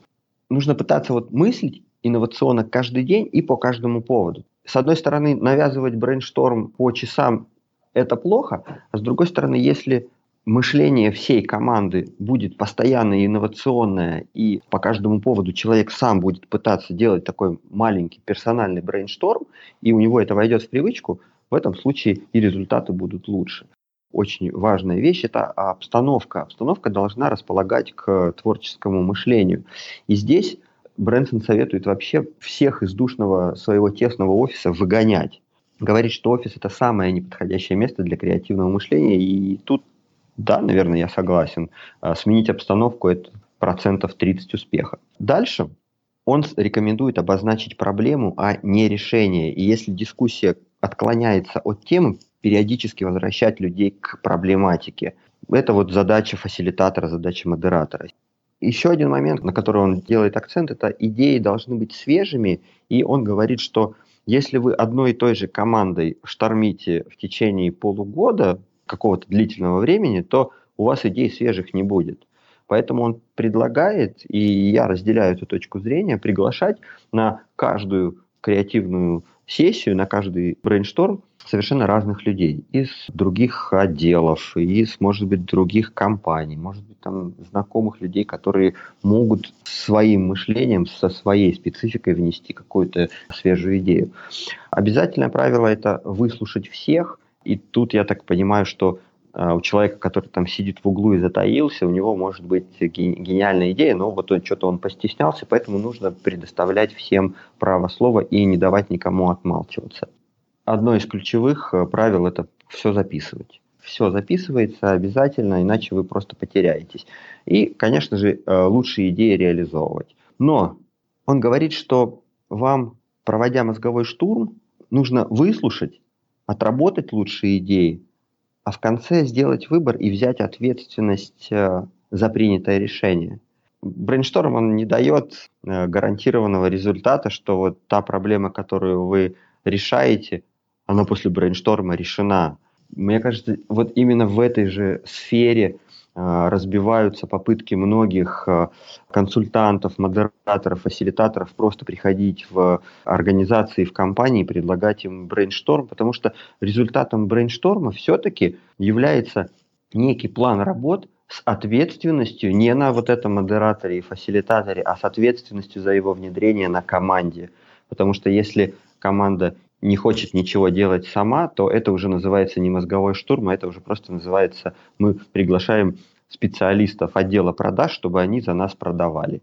Нужно пытаться вот мыслить инновационно каждый день и по каждому поводу. С одной стороны, навязывать брейншторм по часам – это плохо, а с другой стороны, если мышление всей команды будет постоянно инновационное, и по каждому поводу человек сам будет пытаться делать такой маленький персональный брейншторм, и у него это войдет в привычку – в этом случае и результаты будут лучше. Очень важная вещь – это обстановка. Обстановка должна располагать к творческому мышлению. И здесь Брэнсон советует вообще всех из душного своего тесного офиса выгонять. Говорит, что офис – это самое неподходящее место для креативного мышления. И тут, да, наверное, я согласен. А, сменить обстановку – это процентов 30 успеха. Дальше он рекомендует обозначить проблему, а не решение. И если дискуссия отклоняется от темы, периодически возвращать людей к проблематике. Это вот задача фасилитатора, задача модератора. Еще один момент, на который он делает акцент, это идеи должны быть свежими, и он говорит, что если вы одной и той же командой штормите в течение полугода, какого-то длительного времени, то у вас идей свежих не будет. Поэтому он предлагает, и я разделяю эту точку зрения, приглашать на каждую креативную сессию, на каждый брейншторм совершенно разных людей из других отделов, из, может быть, других компаний, может быть, там знакомых людей, которые могут своим мышлением, со своей спецификой внести какую-то свежую идею. Обязательное правило – это выслушать всех, и тут я так понимаю, что а, у человека, который там сидит в углу и затаился, у него может быть гениальная идея, но вот он, что-то он постеснялся, поэтому нужно предоставлять всем право слова и не давать никому отмалчиваться. Одно из ключевых э, правил – это все записывать. все записывается обязательно, иначе вы просто потеряетесь. И, конечно же, э, лучшие идеи реализовывать. Но он говорит, что вам, проводя мозговой штурм, нужно выслушать, отработать лучшие идеи, а в конце сделать выбор и взять ответственность э, за принятое решение. Брейншторм, он не дает гарантированного результата, что вот та проблема, которую вы решаете, она после брейншторма решена. Мне кажется, вот именно в этой же сфере а, разбиваются попытки многих а, консультантов, модераторов, фасилитаторов просто приходить в организации, в компании, предлагать им брейншторм, потому что результатом брейншторма все-таки является некий план работ с ответственностью не на вот этом модераторе и фасилитаторе, а с ответственностью за его внедрение на команде. Потому что если команда не хочет ничего делать сама, то это уже называется не мозговой штурм, а это уже просто называется мы приглашаем специалистов отдела продаж, чтобы они за нас продавали.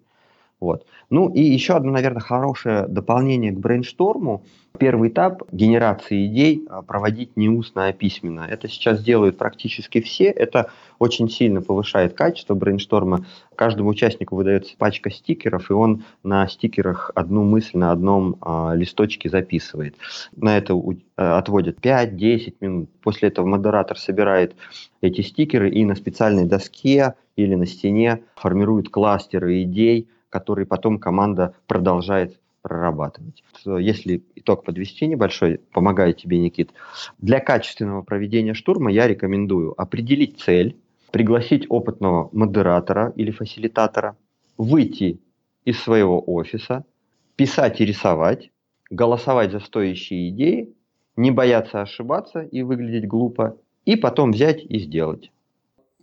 Вот. Ну и еще одно, наверное, хорошее дополнение к брейншторму. Первый этап генерации идей а, проводить не устно, а письменно. Это сейчас делают практически все. Это очень сильно повышает качество брейншторма. Каждому участнику выдается пачка стикеров, и он на стикерах одну мысль на одном а, листочке записывает. На это у, а, отводят 5-10 минут. После этого модератор собирает эти стикеры и на специальной доске или на стене формирует кластеры идей, который потом команда продолжает прорабатывать. Если итог подвести небольшой, помогает тебе, Никит, для качественного проведения штурма я рекомендую определить цель, пригласить опытного модератора или фасилитатора, выйти из своего офиса, писать и рисовать, голосовать за стоящие идеи, не бояться ошибаться и выглядеть глупо, и потом взять и сделать.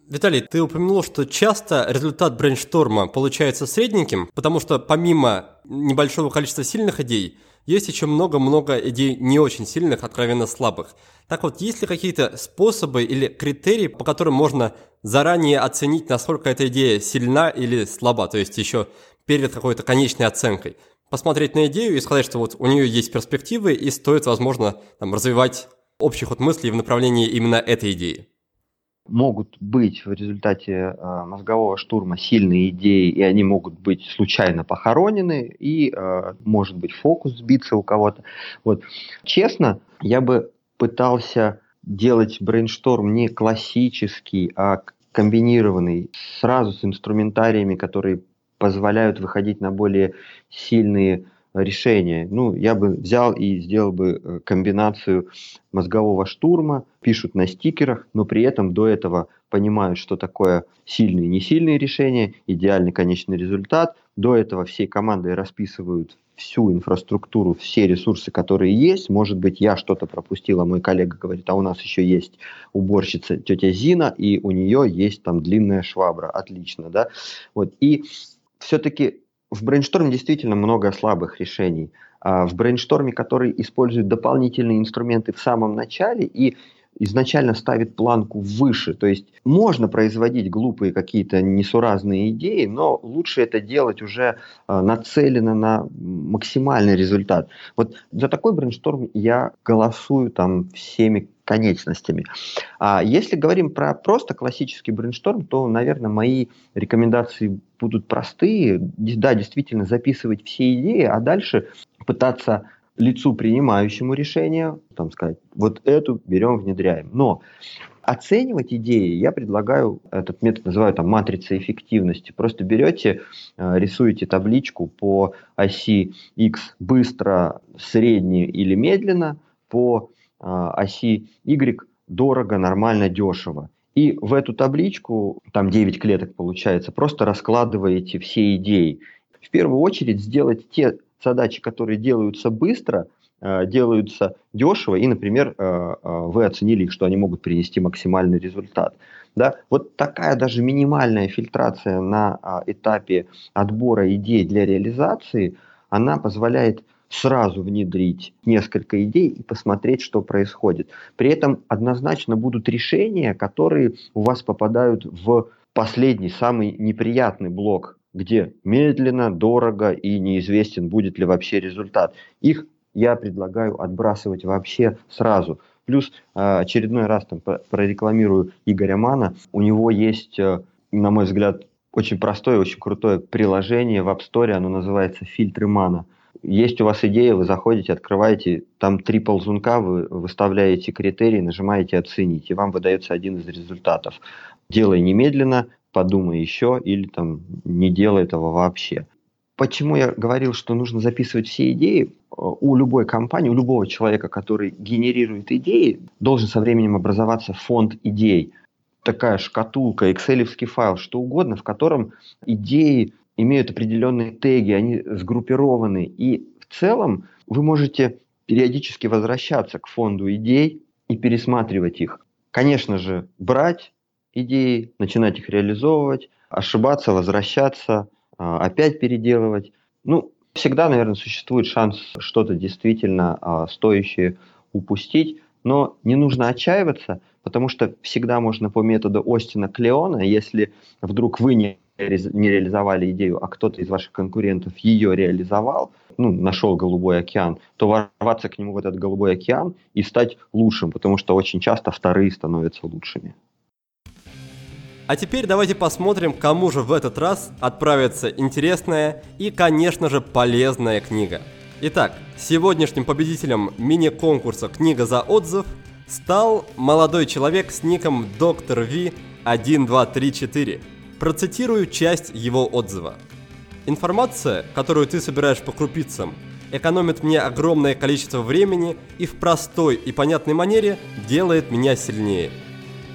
Виталий, ты упомянул, что часто результат брейншторма получается средненьким, потому что помимо небольшого количества сильных идей, есть еще много-много идей не очень сильных, откровенно слабых. Так вот, есть ли какие-то способы или критерии, по которым можно заранее оценить, насколько эта идея сильна или слаба, то есть еще перед какой-то конечной оценкой? Посмотреть на идею и сказать, что вот у нее есть перспективы и стоит, возможно, там, развивать общий ход мыслей в направлении именно этой идеи могут быть в результате э, мозгового штурма сильные идеи, и они могут быть случайно похоронены, и э, может быть фокус сбиться у кого-то. Вот. Честно, я бы пытался делать брейншторм не классический, а комбинированный, сразу с инструментариями, которые позволяют выходить на более сильные решение. Ну, я бы взял и сделал бы э, комбинацию мозгового штурма, пишут на стикерах, но при этом до этого понимают, что такое сильные и несильные решения, идеальный конечный результат. До этого всей командой расписывают всю инфраструктуру, все ресурсы, которые есть. Может быть, я что-то пропустил, а мой коллега говорит, а у нас еще есть уборщица тетя Зина, и у нее есть там длинная швабра. Отлично, да? Вот. И все-таки в брейншторме действительно много слабых решений. А в брейншторме, который использует дополнительные инструменты в самом начале и изначально ставит планку выше. То есть можно производить глупые какие-то несуразные идеи, но лучше это делать уже э, нацелено на максимальный результат. Вот за такой брейншторм я голосую там всеми конечностями. А если говорим про просто классический брейншторм, то, наверное, мои рекомендации будут простые. Да, действительно записывать все идеи, а дальше пытаться лицу принимающему решение, там сказать, вот эту берем, внедряем. Но оценивать идеи я предлагаю, этот метод называю там матрицей эффективности. Просто берете, э, рисуете табличку по оси X быстро, средне или медленно, по а, оси Y дорого, нормально, дешево. И в эту табличку, там 9 клеток получается, просто раскладываете все идеи. В первую очередь сделать те задачи, которые делаются быстро, а, делаются дешево, и, например, а, вы оценили их, что они могут принести максимальный результат. Да? Вот такая даже минимальная фильтрация на этапе отбора идей для реализации, она позволяет сразу внедрить несколько идей и посмотреть, что происходит. При этом однозначно будут решения, которые у вас попадают в последний, самый неприятный блок, где медленно, дорого и неизвестен, будет ли вообще результат. Их я предлагаю отбрасывать вообще сразу. Плюс э, очередной раз там прорекламирую Игоря Мана. У него есть, э, на мой взгляд, очень простое, очень крутое приложение в App Store, оно называется «Фильтры Мана». Есть у вас идея, вы заходите, открываете, там три ползунка, вы выставляете критерии, нажимаете «Оценить», и вам выдается один из результатов. Делай немедленно, подумай еще, или там не делай этого вообще. Почему я говорил, что нужно записывать все идеи? У любой компании, у любого человека, который генерирует идеи, должен со временем образоваться фонд идей. Такая шкатулка, excel файл, что угодно, в котором идеи имеют определенные теги, они сгруппированы. И в целом вы можете периодически возвращаться к фонду идей и пересматривать их. Конечно же, брать идеи, начинать их реализовывать, ошибаться, возвращаться, а, опять переделывать. Ну, всегда, наверное, существует шанс что-то действительно а, стоящее упустить, но не нужно отчаиваться, потому что всегда можно по методу Остина Клеона, если вдруг вы не, не реализовали идею, а кто-то из ваших конкурентов ее реализовал, ну, нашел голубой океан, то ворваться к нему в этот голубой океан и стать лучшим, потому что очень часто вторые становятся лучшими. А теперь давайте посмотрим, кому же в этот раз отправится интересная и, конечно же, полезная книга. Итак, сегодняшним победителем мини-конкурса «Книга за отзыв» стал молодой человек с ником Доктор Ви 1234. Процитирую часть его отзыва. Информация, которую ты собираешь по крупицам, экономит мне огромное количество времени и в простой и понятной манере делает меня сильнее –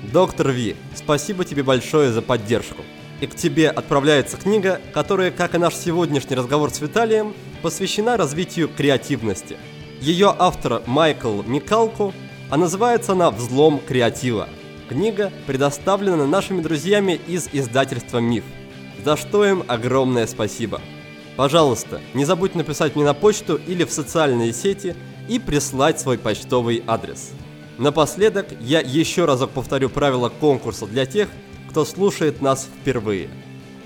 Доктор Ви, спасибо тебе большое за поддержку. И к тебе отправляется книга, которая, как и наш сегодняшний разговор с Виталием, посвящена развитию креативности. Ее автор Майкл Микалку, а называется она «Взлом креатива». Книга предоставлена нашими друзьями из издательства «Миф», за что им огромное спасибо. Пожалуйста, не забудь написать мне на почту или в социальные сети и прислать свой почтовый адрес – Напоследок я еще разок повторю правила конкурса для тех, кто слушает нас впервые.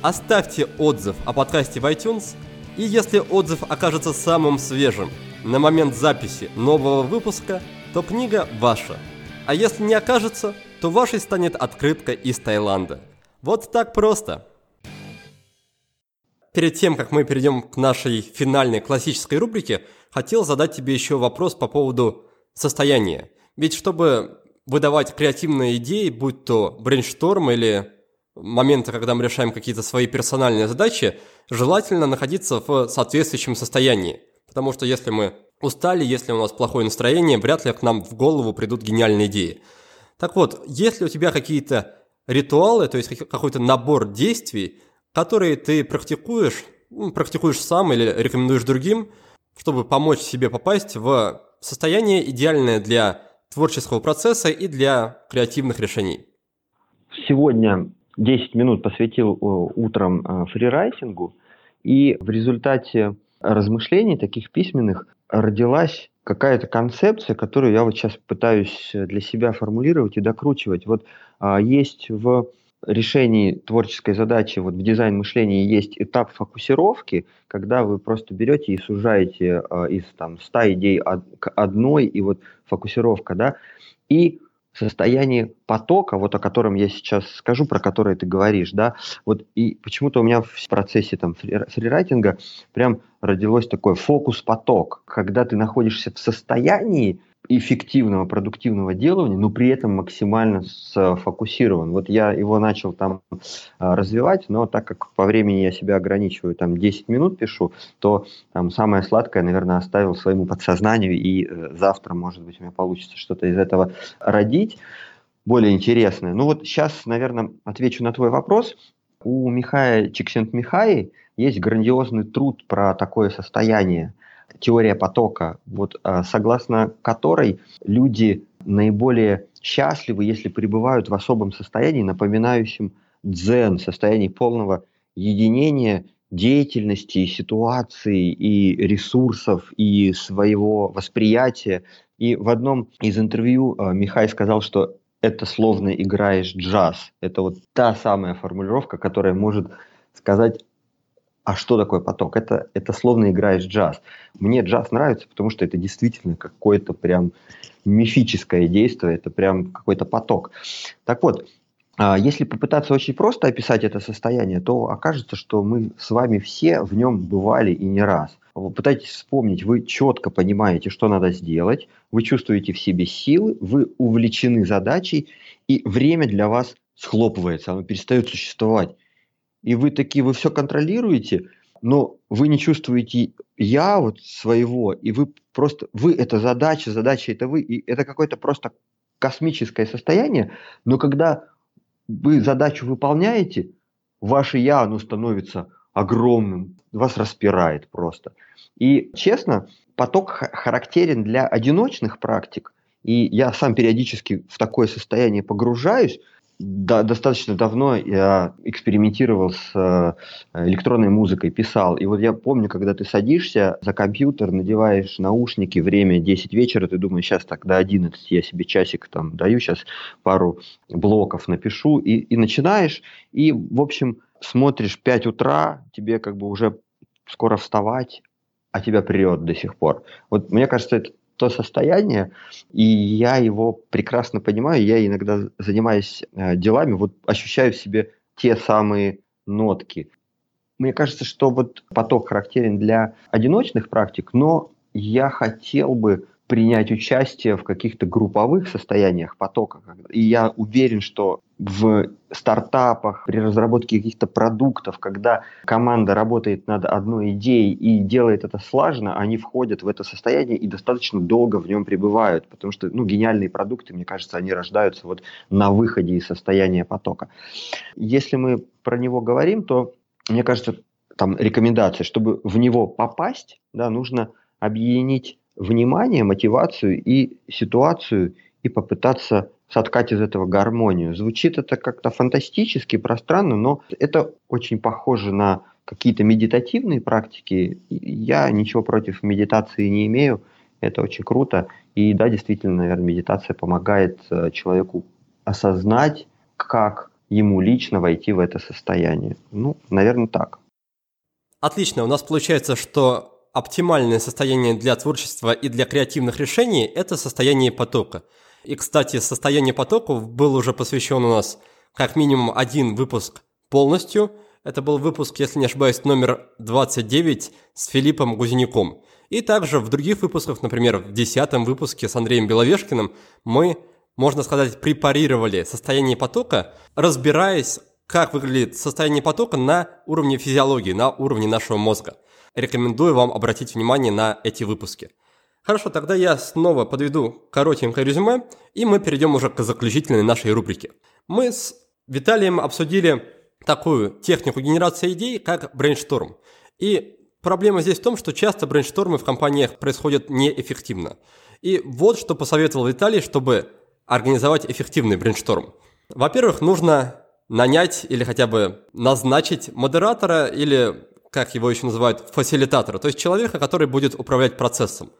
Оставьте отзыв о подкасте в iTunes, и если отзыв окажется самым свежим на момент записи нового выпуска, то книга ваша. А если не окажется, то вашей станет открытка из Таиланда. Вот так просто. Перед тем, как мы перейдем к нашей финальной классической рубрике, хотел задать тебе еще вопрос по поводу состояния. Ведь чтобы выдавать креативные идеи, будь то брейншторм или моменты, когда мы решаем какие-то свои персональные задачи, желательно находиться в соответствующем состоянии. Потому что если мы устали, если у нас плохое настроение, вряд ли к нам в голову придут гениальные идеи. Так вот, есть ли у тебя какие-то ритуалы, то есть какой-то набор действий, которые ты практикуешь, ну, практикуешь сам или рекомендуешь другим, чтобы помочь себе попасть в состояние идеальное для творческого процесса и для креативных решений? Сегодня 10 минут посвятил э, утром э, фрирайтингу, и в результате размышлений таких письменных родилась какая-то концепция, которую я вот сейчас пытаюсь для себя формулировать и докручивать. Вот а, есть в решении творческой задачи вот в дизайн мышления есть этап фокусировки, когда вы просто берете и сужаете э, из там 100 идей од, к одной, и вот фокусировка, да, и состояние потока, вот о котором я сейчас скажу, про которое ты говоришь, да, вот и почему-то у меня в процессе там фрирайтинга прям родилось такой фокус-поток, когда ты находишься в состоянии эффективного, продуктивного делания, но при этом максимально сфокусирован. Вот я его начал там а, развивать, но так как по времени я себя ограничиваю, там 10 минут пишу, то там самое сладкое, наверное, оставил своему подсознанию, и э, завтра, может быть, у меня получится что-то из этого родить, более интересное. Ну вот сейчас, наверное, отвечу на твой вопрос. У Михая Чиксент-Михаи есть грандиозный труд про такое состояние – теория потока, вот, а, согласно которой люди наиболее счастливы, если пребывают в особом состоянии, напоминающем дзен, состоянии полного единения деятельности, ситуации и ресурсов, и своего восприятия. И в одном из интервью э, Михай сказал, что это словно играешь джаз. Это вот та самая формулировка, которая может сказать А что такое поток? Это, это словно играешь джаз. Мне джаз нравится, потому что это действительно какое-то прям мифическое действие, это прям какой-то поток. Так вот, а, если попытаться очень просто описать это состояние, то окажется, что мы с вами все в нем бывали и не раз. Вы пытаетесь вспомнить, вы четко понимаете, что надо сделать, вы чувствуете в себе силы, вы увлечены задачей, и время для вас схлопывается, оно перестает существовать. И вы такие, вы все контролируете, но вы не чувствуете я вот своего, и вы просто, вы это задача, задача это вы, и это какое-то просто космическое состояние, но когда вы задачу выполняете, ваше я, оно становится огромным, вас распирает просто. И честно, поток характерен для одиночных практик, и я сам периодически в такое состояние погружаюсь, да, достаточно давно я экспериментировал с э, электронной музыкой, писал. И вот я помню, когда ты садишься за компьютер, надеваешь наушники, время 10 вечера, ты думаешь, сейчас так до 11 я себе часик там даю, сейчас пару блоков напишу, и, и начинаешь, и, в общем, смотришь 5 утра, тебе как бы уже скоро вставать, а тебя прет до сих пор. Вот мне кажется, это то состояние, и я его прекрасно понимаю. Я иногда, занимаясь э, делами, вот ощущаю в себе те самые нотки. Мне кажется, что вот поток характерен для одиночных практик, но я хотел бы принять участие в каких-то групповых состояниях потока. И я уверен, что в стартапах, при разработке каких-то продуктов, когда команда работает над одной идеей и делает это слаженно, они входят в это состояние и достаточно долго в нем пребывают, потому что ну, гениальные продукты, мне кажется, они рождаются вот на выходе из состояния потока. Если мы про него говорим, то, мне кажется, там рекомендация, чтобы в него попасть, да, нужно объединить внимание, мотивацию и ситуацию и попытаться соткать из этого гармонию. Звучит это как-то фантастически, пространно, но это очень похоже на какие-то медитативные практики. Я ничего против медитации не имею, это очень круто. И да, действительно, наверное, медитация помогает э, человеку осознать, как ему лично войти в это состояние. Ну, наверное, так. Отлично. У нас получается, что оптимальное состояние для творчества и для креативных решений – это состояние потока. И, кстати, состояние потоков был уже посвящен у нас как минимум один выпуск полностью. Это был выпуск, если не ошибаюсь, номер 29 с Филиппом Гузенюком. И также в других выпусках, например, в десятом выпуске с Андреем Беловешкиным, мы, можно сказать, препарировали состояние потока, разбираясь, как выглядит состояние потока на уровне физиологии, на уровне нашего мозга рекомендую вам обратить внимание на эти выпуски. Хорошо, тогда я снова подведу коротенькое резюме, и мы перейдем уже к заключительной нашей рубрике. Мы с Виталием обсудили такую технику генерации идей, как брейншторм. И проблема здесь в том, что часто брейнштормы в компаниях происходят неэффективно. И вот что посоветовал Виталий, чтобы организовать эффективный брейншторм. Во-первых, нужно нанять или хотя бы назначить модератора или как его еще называют, фасилитатора, то есть человека, который будет управлять процессом.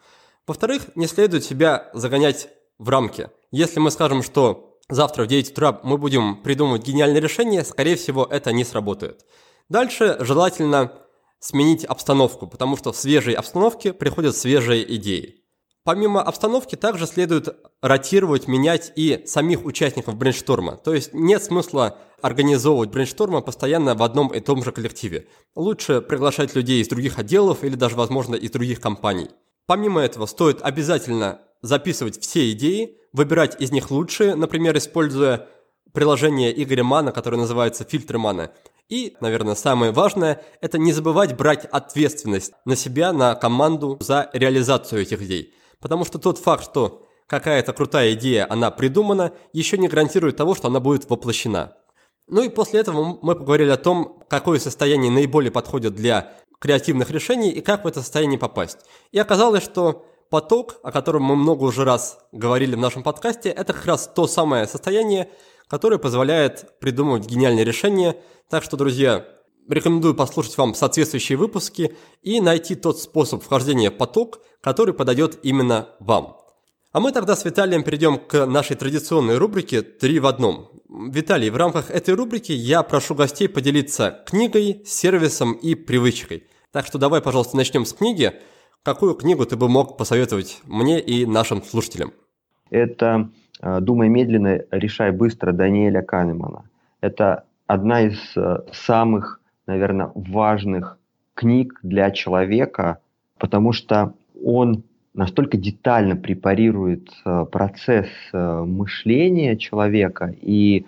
Во-вторых, не следует себя загонять в рамки. Если мы скажем, что завтра в 9 утра мы будем придумывать гениальное решение, скорее всего, это не сработает. Дальше желательно сменить обстановку, потому что в свежей обстановке приходят свежие идеи. Помимо обстановки, также следует ротировать, менять и самих участников брейншторма. То есть нет смысла организовывать брейншторма постоянно в одном и том же коллективе. Лучше приглашать людей из других отделов или даже, возможно, из других компаний. Помимо этого, стоит обязательно записывать все идеи, выбирать из них лучшие, например, используя приложение Игоря Мана, которое называется «Фильтры Мана». И, наверное, самое важное – это не забывать брать ответственность на себя, на команду за реализацию этих идей – Потому что тот факт, что какая-то крутая идея, она придумана, еще не гарантирует того, что она будет воплощена. Ну и после этого мы поговорили о том, какое состояние наиболее подходит для креативных решений и как в это состояние попасть. И оказалось, что поток, о котором мы много уже раз говорили в нашем подкасте, это как раз то самое состояние, которое позволяет придумывать гениальные решения. Так что, друзья, Рекомендую послушать вам соответствующие выпуски и найти тот способ вхождения в поток, который подойдет именно вам. А мы тогда с Виталием перейдем к нашей традиционной рубрике «Три в одном». Виталий, в рамках этой рубрики я прошу гостей поделиться книгой, сервисом и привычкой. Так что давай, пожалуйста, начнем с книги. Какую книгу ты бы мог посоветовать мне и нашим слушателям? Это э, «Думай медленно, решай быстро» Даниэля Канемана. Это одна из э, самых, наверное, важных книг для человека, потому что он настолько детально препарирует э, процесс мышления человека, и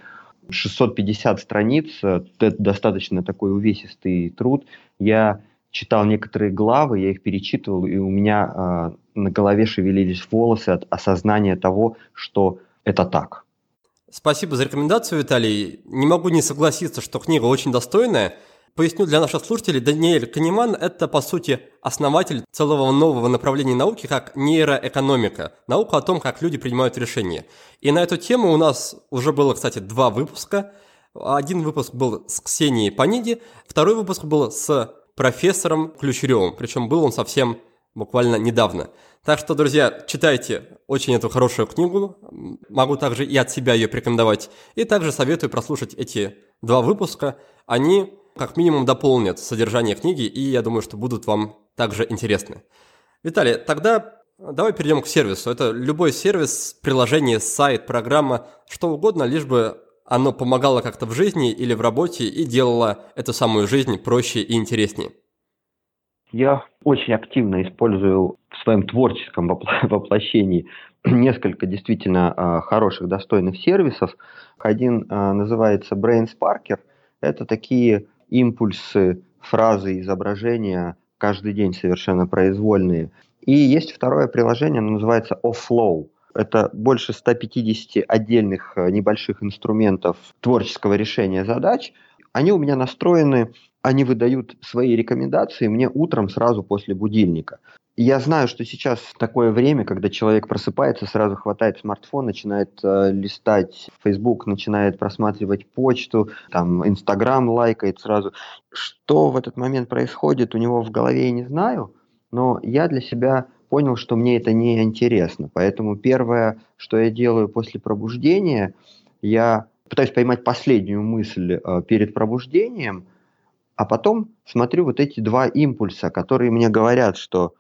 650 страниц, это достаточно такой увесистый труд. Я читал некоторые главы, я их перечитывал, и у меня на голове шевелились волосы от осознания того, что это так. Спасибо за рекомендацию, Виталий. Не могу не согласиться, что книга очень достойная. Поясню для наших слушателей, Даниэль Канеман – это, по сути, основатель целого нового направления науки, как нейроэкономика. Наука о том, как люди принимают решения. И на эту тему у нас уже было, кстати, два выпуска. Один выпуск был с Ксенией Паниди, второй выпуск был с профессором Ключеревым. Причем был он совсем буквально недавно. Так что, друзья, читайте очень эту хорошую книгу. Могу также и от себя ее порекомендовать. И также советую прослушать эти два выпуска. Они как минимум дополнят содержание книги, и я думаю, что будут вам также интересны. Виталий, тогда давай перейдем к сервису. Это любой сервис, приложение, сайт, программа, что угодно, лишь бы оно помогало как-то в жизни или в работе и делало эту самую жизнь проще и интереснее. Я очень активно использую в своем творческом [LAUGHS] воплощении несколько действительно а, хороших, достойных сервисов. Один а, называется Brain Sparker. Это такие импульсы, фразы, изображения каждый день совершенно произвольные. И есть второе приложение, оно называется Offlow. Это больше 150 отдельных а, небольших инструментов творческого решения задач. Они у меня настроены они выдают свои рекомендации мне утром сразу после будильника. Я знаю, что сейчас такое время, когда человек просыпается, сразу хватает смартфон, начинает э, листать Facebook, начинает просматривать почту, там Инстаграм лайкает сразу. Что в этот момент происходит у него в голове, я не знаю, но я для себя понял, что мне это не интересно. Поэтому первое, что я делаю после пробуждения, я пытаюсь поймать последнюю мысль э, перед пробуждением – а потом смотрю вот эти два импульса, которые мне говорят, что,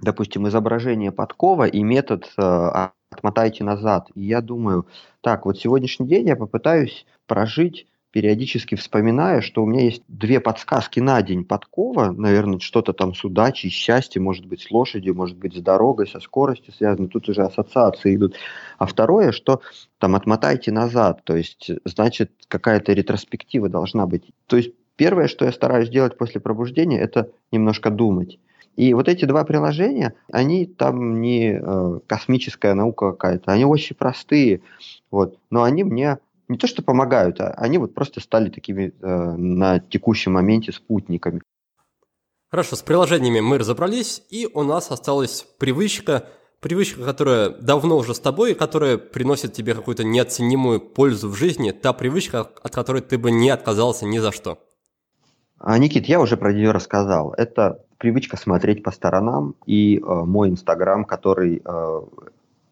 допустим, изображение подкова и метод э, отмотайте назад. И я думаю, так, вот сегодняшний день я попытаюсь прожить периодически вспоминая, что у меня есть две подсказки на день. Подкова, наверное, что-то там с удачей, счастьем, может быть, с лошадью, может быть, с дорогой, со скоростью связано. Тут уже ассоциации идут. А второе, что там отмотайте назад, то есть, значит, какая-то ретроспектива должна быть. То есть Первое, что я стараюсь делать после пробуждения, это немножко думать. И вот эти два приложения, они там не э, космическая наука какая-то, они очень простые, вот, но они мне не то что помогают, а они вот просто стали такими э, на текущем моменте спутниками. Хорошо, с приложениями мы разобрались, и у нас осталась привычка, привычка, которая давно уже с тобой, которая приносит тебе какую-то неоценимую пользу в жизни, та привычка, от которой ты бы не отказался ни за что. А, Никит, я уже про нее рассказал. Это привычка смотреть по сторонам и э, мой Инстаграм, который э,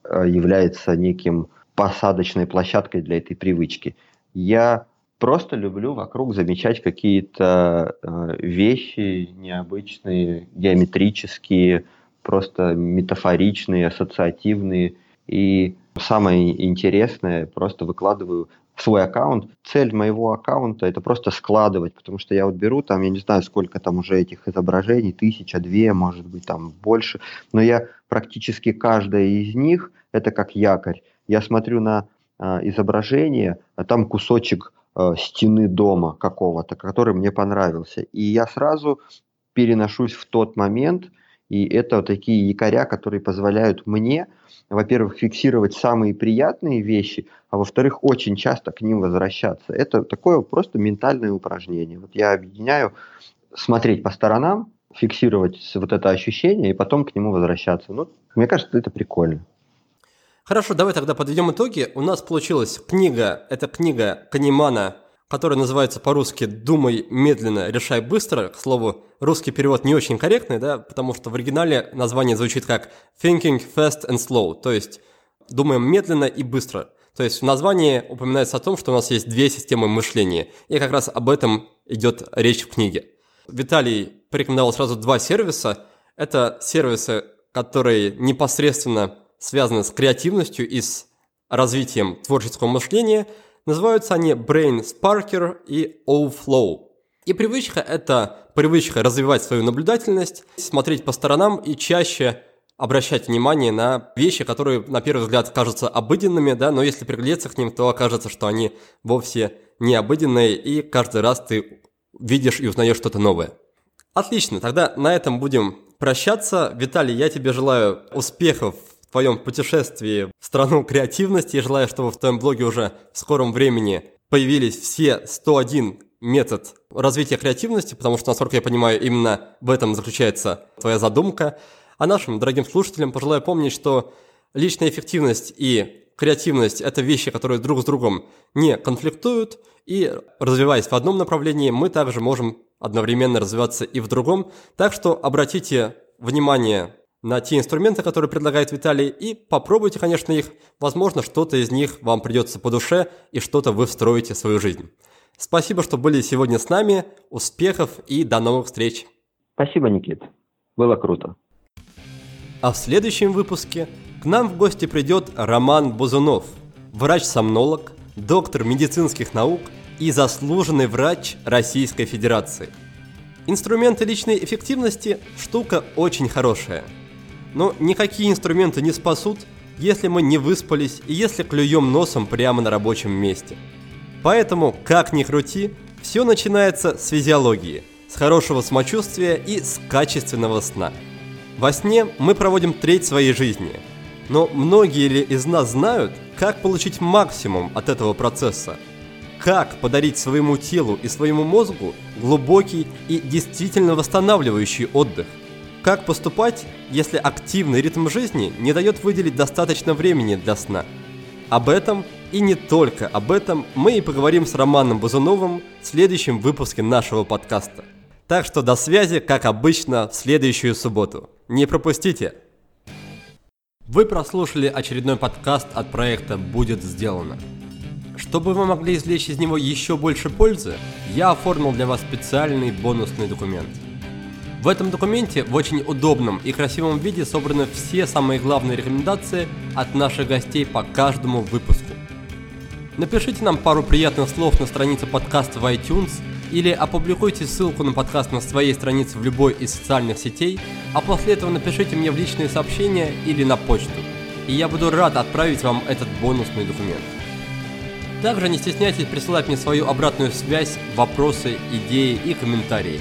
э, является неким посадочной площадкой для этой привычки. Я просто люблю вокруг замечать какие-то э, вещи необычные, геометрические, просто метафоричные, ассоциативные. И самое интересное, просто выкладываю свой аккаунт. Цель моего аккаунта это просто складывать, потому что я вот беру там, я не знаю, сколько там уже этих изображений, тысяча, две, может быть, там больше, но я практически каждое из них это как якорь. Я смотрю на э, изображение, а там кусочек э, стены дома какого-то, который мне понравился, и я сразу переношусь в тот момент, и это такие якоря, которые позволяют мне во-первых, фиксировать самые приятные вещи, а во-вторых, очень часто к ним возвращаться. Это такое просто ментальное упражнение. Вот я объединяю смотреть по сторонам, фиксировать вот это ощущение и потом к нему возвращаться. Ну, мне кажется, это прикольно. Хорошо, давай тогда подведем итоги. У нас получилась книга, это книга Канимана которая называется по-русски «Думай медленно, решай быстро». К слову, русский перевод не очень корректный, да, потому что в оригинале название звучит как «Thinking fast and slow», то есть думаем медленно и быстро. То есть в названии упоминается о том, что у нас есть две системы мышления. И как раз об этом идет речь в книге. Виталий порекомендовал сразу два сервиса. Это сервисы, которые непосредственно связаны с креативностью и с развитием творческого мышления. Называются они Brain Sparker и O-Flow. И привычка – это привычка развивать свою наблюдательность, смотреть по сторонам и чаще обращать внимание на вещи, которые на первый взгляд кажутся обыденными, да, но если приглядеться к ним, то окажется, что они вовсе не обыденные, и каждый раз ты видишь и узнаешь что-то новое. Отлично, тогда на этом будем прощаться. Виталий, я тебе желаю успехов в твоем путешествии в страну креативности и желаю, чтобы в твоем блоге уже в скором времени появились все 101 метод развития креативности, потому что, насколько я понимаю, именно в этом заключается твоя задумка. А нашим дорогим слушателям пожелаю помнить, что личная эффективность и креативность – это вещи, которые друг с другом не конфликтуют, и развиваясь в одном направлении, мы также можем одновременно развиваться и в другом. Так что обратите внимание на те инструменты, которые предлагает Виталий, и попробуйте, конечно, их. Возможно, что-то из них вам придется по душе, и что-то вы встроите в свою жизнь. Спасибо, что были сегодня с нами. Успехов и до новых встреч. Спасибо, Никит. Было круто. А в следующем выпуске к нам в гости придет Роман Бузунов, врач-сомнолог, доктор медицинских наук и заслуженный врач Российской Федерации. Инструменты личной эффективности – штука очень хорошая. Но никакие инструменты не спасут, если мы не выспались и если клюем носом прямо на рабочем месте – Поэтому, как ни крути, все начинается с физиологии, с хорошего самочувствия и с качественного сна. Во сне мы проводим треть своей жизни, но многие ли из нас знают, как получить максимум от этого процесса? Как подарить своему телу и своему мозгу глубокий и действительно восстанавливающий отдых? Как поступать, если активный ритм жизни не дает выделить достаточно времени для сна? Об этом и не только об этом мы и поговорим с Романом Бузуновым в следующем выпуске нашего подкаста. Так что до связи, как обычно, в следующую субботу. Не пропустите! Вы прослушали очередной подкаст от проекта «Будет сделано». Чтобы вы могли извлечь из него еще больше пользы, я оформил для вас специальный бонусный документ. В этом документе в очень удобном и красивом виде собраны все самые главные рекомендации от наших гостей по каждому выпуску. Напишите нам пару приятных слов на странице подкаста в iTunes или опубликуйте ссылку на подкаст на своей странице в любой из социальных сетей, а после этого напишите мне в личные сообщения или на почту, и я буду рад отправить вам этот бонусный документ. Также не стесняйтесь присылать мне свою обратную связь, вопросы, идеи и комментарии.